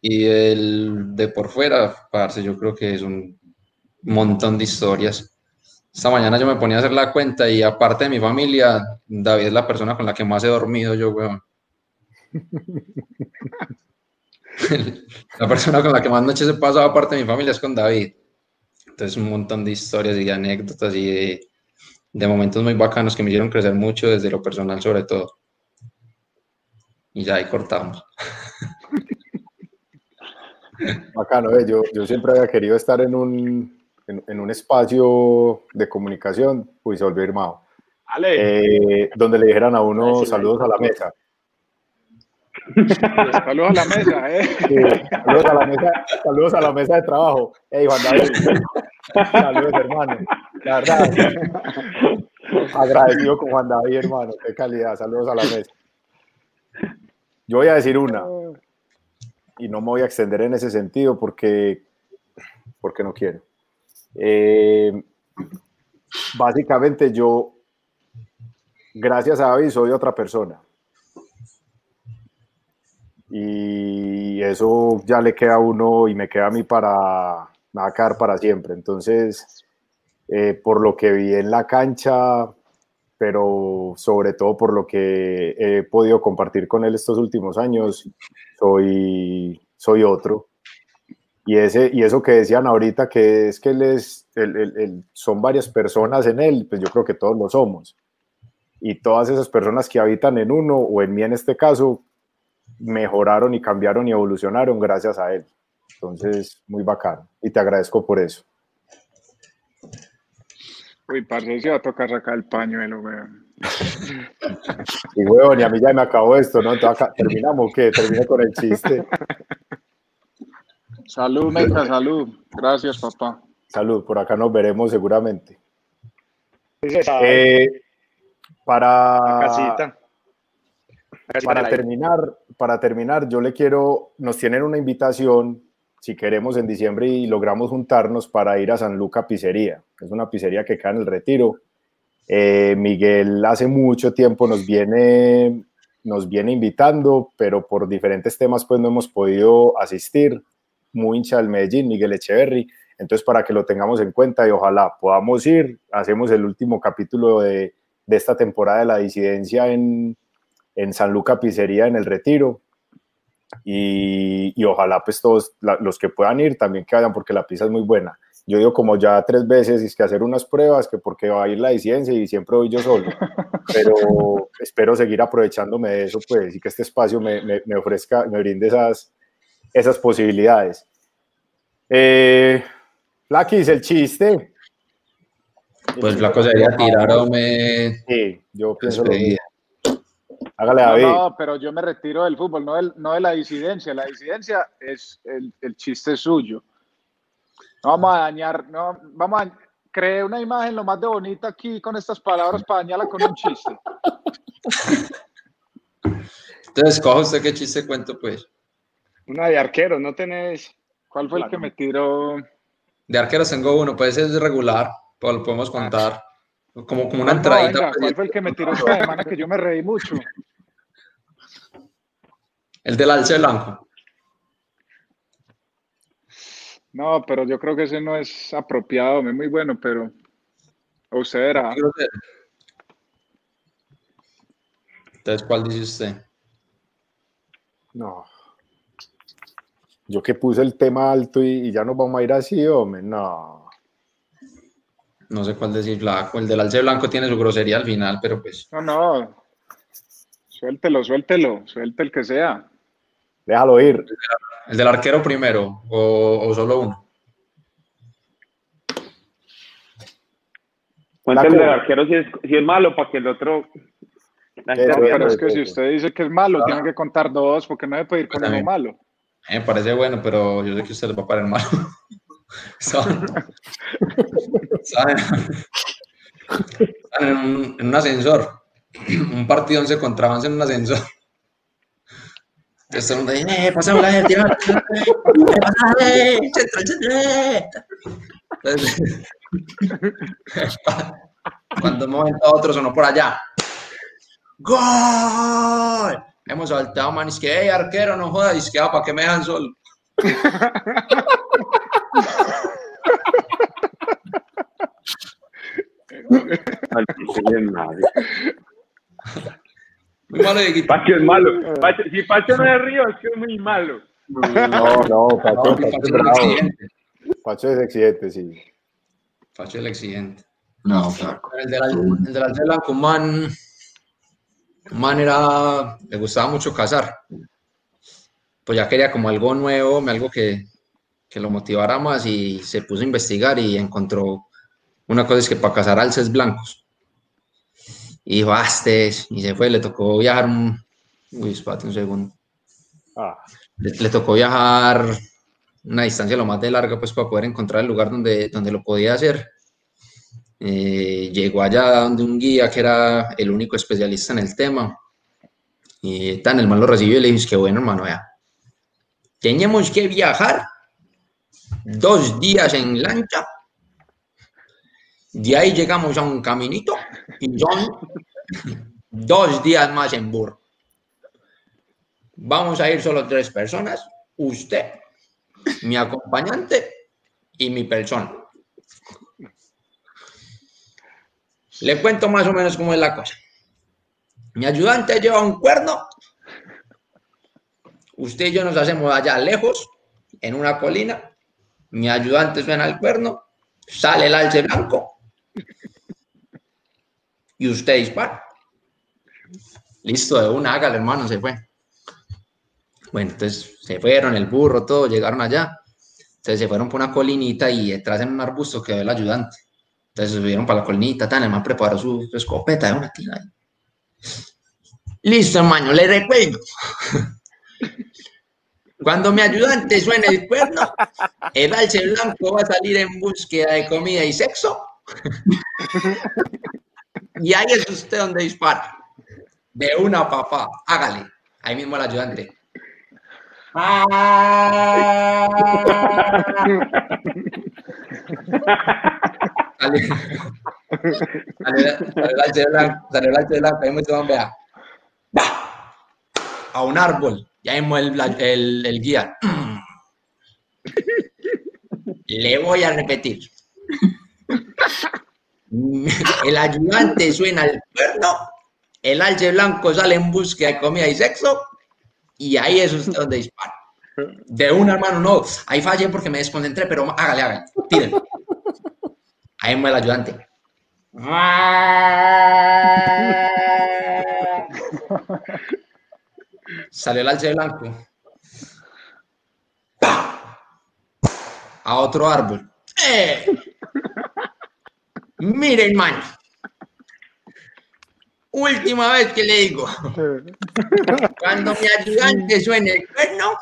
Y el de por fuera, parce, yo creo que es un montón de historias. Esta mañana yo me ponía a hacer la cuenta y aparte de mi familia, David es la persona con la que más he dormido yo, weón. La persona con la que más noches he pasado aparte de mi familia es con David. Entonces un montón de historias y de anécdotas y de, de momentos muy bacanos que me hicieron crecer mucho desde lo personal sobre todo. Y ya ahí cortamos. Bacano, eh, yo, yo siempre había querido estar en un, en, en un espacio de comunicación, pues se volvió Irmao, Ale, eh, donde le dijeran a uno Ay, sí, saludos a la mesa. Saludos a la mesa, ¿eh? Saludos, a la mesa saludos a la mesa de trabajo. Hey, Juan David. Saludos, hermano. La verdad, agradecido con Juan David, hermano. Qué calidad. Saludos a la mesa. Yo voy a decir una, y no me voy a extender en ese sentido porque, porque no quiero. Eh, básicamente yo, gracias a David, soy otra persona. Y eso ya le queda a uno y me queda a mí para, me va a quedar para siempre. Entonces, eh, por lo que vi en la cancha, pero sobre todo por lo que he podido compartir con él estos últimos años, soy, soy otro. Y, ese, y eso que decían ahorita, que es que él es, él- son varias personas en él, pues yo creo que todos lo somos. Y todas esas personas que habitan en uno, o en mí en este caso, mejoraron y cambiaron y evolucionaron gracias a él. Entonces, muy bacano. Y te agradezco por eso. Uy, parce, se va a tocar sacar el pañuelo, weón. Y huevón, y a mí ya me acabó esto, ¿no? Entonces, acá- ¿terminamos qué? Termino con el chiste. Salud, Meca, salud. Gracias, papá. Salud, por acá nos veremos seguramente. Se sabe, Eh, para, la casita. Para terminar, para terminar, yo le quiero, nos tienen una invitación, si queremos en diciembre y logramos juntarnos para ir a San Luca Pizzería, que es una pizzería que queda en el retiro. Eh, Miguel hace mucho tiempo nos viene, nos viene invitando, pero por diferentes temas pues no hemos podido asistir. Muy hincha del Medellín, Miguel Echeverry. Entonces, para que lo tengamos en cuenta y ojalá podamos ir, hacemos el último capítulo de, de esta temporada de la disidencia en, en San Luca Pizzería en el Retiro. Y, y ojalá pues todos la- los que puedan ir también que vayan porque la pizza es muy buena. Yo digo como ya tres veces es que hacer unas pruebas, que porque va a ir la disidencia y siempre voy yo solo. Pero espero seguir aprovechándome de eso pues y que este espacio me, me, me ofrezca, me brinde esas, esas posibilidades. Eh, Lakis, el chiste. Pues flaco sería tirar o me Sí, yo pienso lo mismo. Hágale, No, David. no, pero yo me retiro del fútbol, no, del- no de la disidencia. La disidencia es el, el chiste suyo. No vamos a dañar, no, vamos a crear una imagen lo más de bonita aquí con estas palabras para dañarla con un chiste. Entonces, coja usted qué chiste cuento, pues. Una de arquero, ¿no tenés? ¿Cuál fue el que me tiró? De arqueros tengo uno, pues es regular, pues lo podemos contar. Como, como una No, entradita. venga, pues, ¿Cuál fue el que me tiró esta semana que yo me reí mucho? El del alce blanco. No, pero yo creo que ese no es apropiado, es muy bueno, pero ¿O usted era? Entonces, ¿cuál dice usted? No. Yo que puse el tema alto y, y ya nos vamos a ir así, hombre. No. No sé cuál decir flaco. El del alce blanco tiene su grosería al final, pero pues. No, no. Suéltelo, suéltelo. Suelte el que sea. Déjalo ir. El del arquero primero, o, o solo uno. Cuenta el del arquero si es, si es malo para que el otro. la gente Pero es que si usted dice que es malo, Ah. tiene que contar dos, porque no debe pedir con uno malo. Mí me parece bueno, pero yo sé que usted les va a parar malo. Están en un, en un ascensor. Un partido 11 contra 11 en un ascensor. Todo el mundo dice, eh, pasamos la gente, tira, tira, eh, pasa, eh, centro, centro, eh". Entonces, cuando un momento a otro sonó por allá. ¡Gol! Hemos saltado, man. Es que, hey, arquero, no jodas. Es que, ah, ¿para qué me dejan solo? Maldito sea el madre. Muy malo de guitarra. Pacho es malo. Pacho- si Pacho no es río, es que es muy malo. No, no, Pacho, No, Pacho es Pacho es el bravo. exigente. Pacho es exigente, sí. Pacho es el exigente. No, flaco. El Alce Blanco, un man, un man era, le gustaba mucho cazar. Pues ya quería como algo nuevo, algo que, que lo motivara más y se puso a investigar y encontró una cosa es que para cazar alces blancos. Y dijo, "Ah, este es", y se fue, le tocó viajar un, uy, espérate un segundo. Ah, le, le tocó viajar una distancia lo más de larga pues para poder encontrar el lugar donde, donde lo podía hacer. Eh, llegó allá donde un guía que era el único especialista en el tema. Y tan el man lo recibió y le dijo, "Es que bueno hermano, vea, tenemos que viajar dos días en lancha. De ahí llegamos a un caminito y son dos días más en burro. Vamos a ir solo tres personas, usted, mi acompañante y mi persona. Le cuento más o menos cómo es la cosa. Mi ayudante lleva un cuerno. Usted y yo nos hacemos allá lejos, en una colina. Mi ayudante suena el cuerno, sale el alce blanco y usted dispara. Listo, de una, hágale, hermano, se fue. Bueno, entonces se fueron, el burro, todo, llegaron allá. Entonces se fueron por una colinita y detrás en un arbusto quedó el ayudante. Entonces se subieron para la colinita, tan, el preparó su, su escopeta de una tira. Listo, hermano, le recuerdo. Cuando mi ayudante suene el cuerno, el alce blanco va a salir en búsqueda de comida y sexo. Y ahí es usted donde dispara. De una papá, hágale. Ahí mismo el ayudante. Blanco, sale el alce blanco, ahí mismo vea. ¡Bah! A un árbol. Y ahí mismo el, el, el guía. Le voy a repetir. El ayudante suena el cuerno, el alce blanco sale en búsqueda de comida y sexo, y ahí es usted donde dispara. De una mano, no, ahí fallé porque me desconcentré, pero hágale, hágale, tírenlo. Ahí muere el ayudante. Salió el alce blanco. A otro árbol. ¡Eh! Miren, man. Última vez que le digo. Cuando mi ayudante suene el cuerno,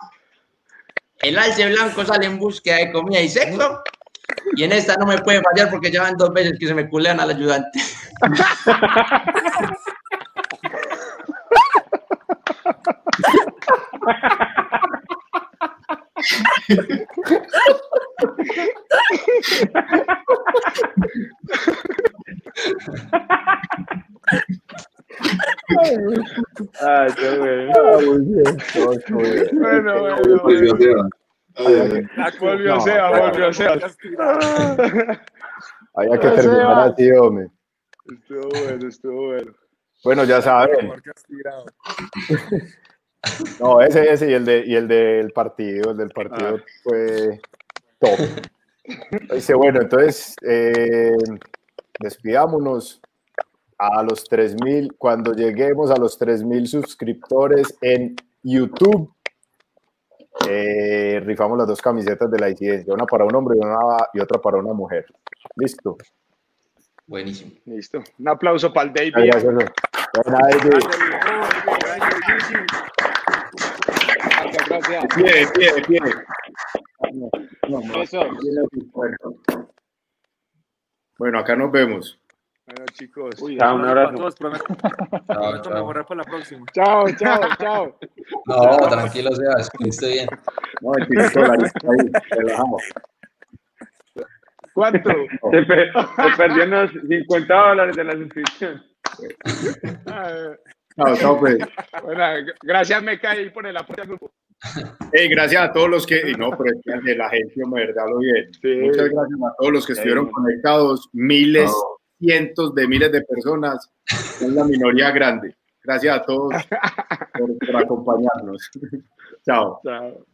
el alce blanco sale en búsqueda de comida y sexo. Y en esta no me puede fallar porque ya van dos veces que se me culean al ayudante. Ay, qué bueno. ah. Bueno, bueno, Volvió bueno. Volvió No, Seba, volvió Seba. Había que Ah, terminar así, hombre. Estuvo bueno, estuvo bueno. Bueno, ya saben. No, ese, ese y el, de, y el del partido, el del partido fue top. Dice, bueno, entonces eh, despidámonos a los 3000, cuando lleguemos a los 3000 suscriptores en YouTube, eh, rifamos las dos camisetas de la incidencia, una para un hombre y, una, y otra para una mujer. Listo. Buenísimo. Listo. Un aplauso para el David. Gracias. Buena, David. Pie, pie, pie. Eso. Bueno. Bueno, acá nos vemos. Bueno, chicos. Chao, un abrazo. Para todos, prometo, Chao, chao. mejorar para la próxima. Chao, chao, chao. No, tranquilo, sea, estuviste bien. No, 25 dólares, ahí, relajado. ¿Cuánto? Se perdió unos 50 dólares de la suscripción. Ah, Chao, chao, pues. Bueno, gracias, Meca, ahí por el apoyo al grupo. Hey, gracias a todos los que, y no, pero es de la gente, verdad, lo bien. Sí. Muchas gracias a todos los que estuvieron conectados, miles, cientos de miles de personas, es la minoría grande. Gracias a todos por, por acompañarnos. Chao. Chao.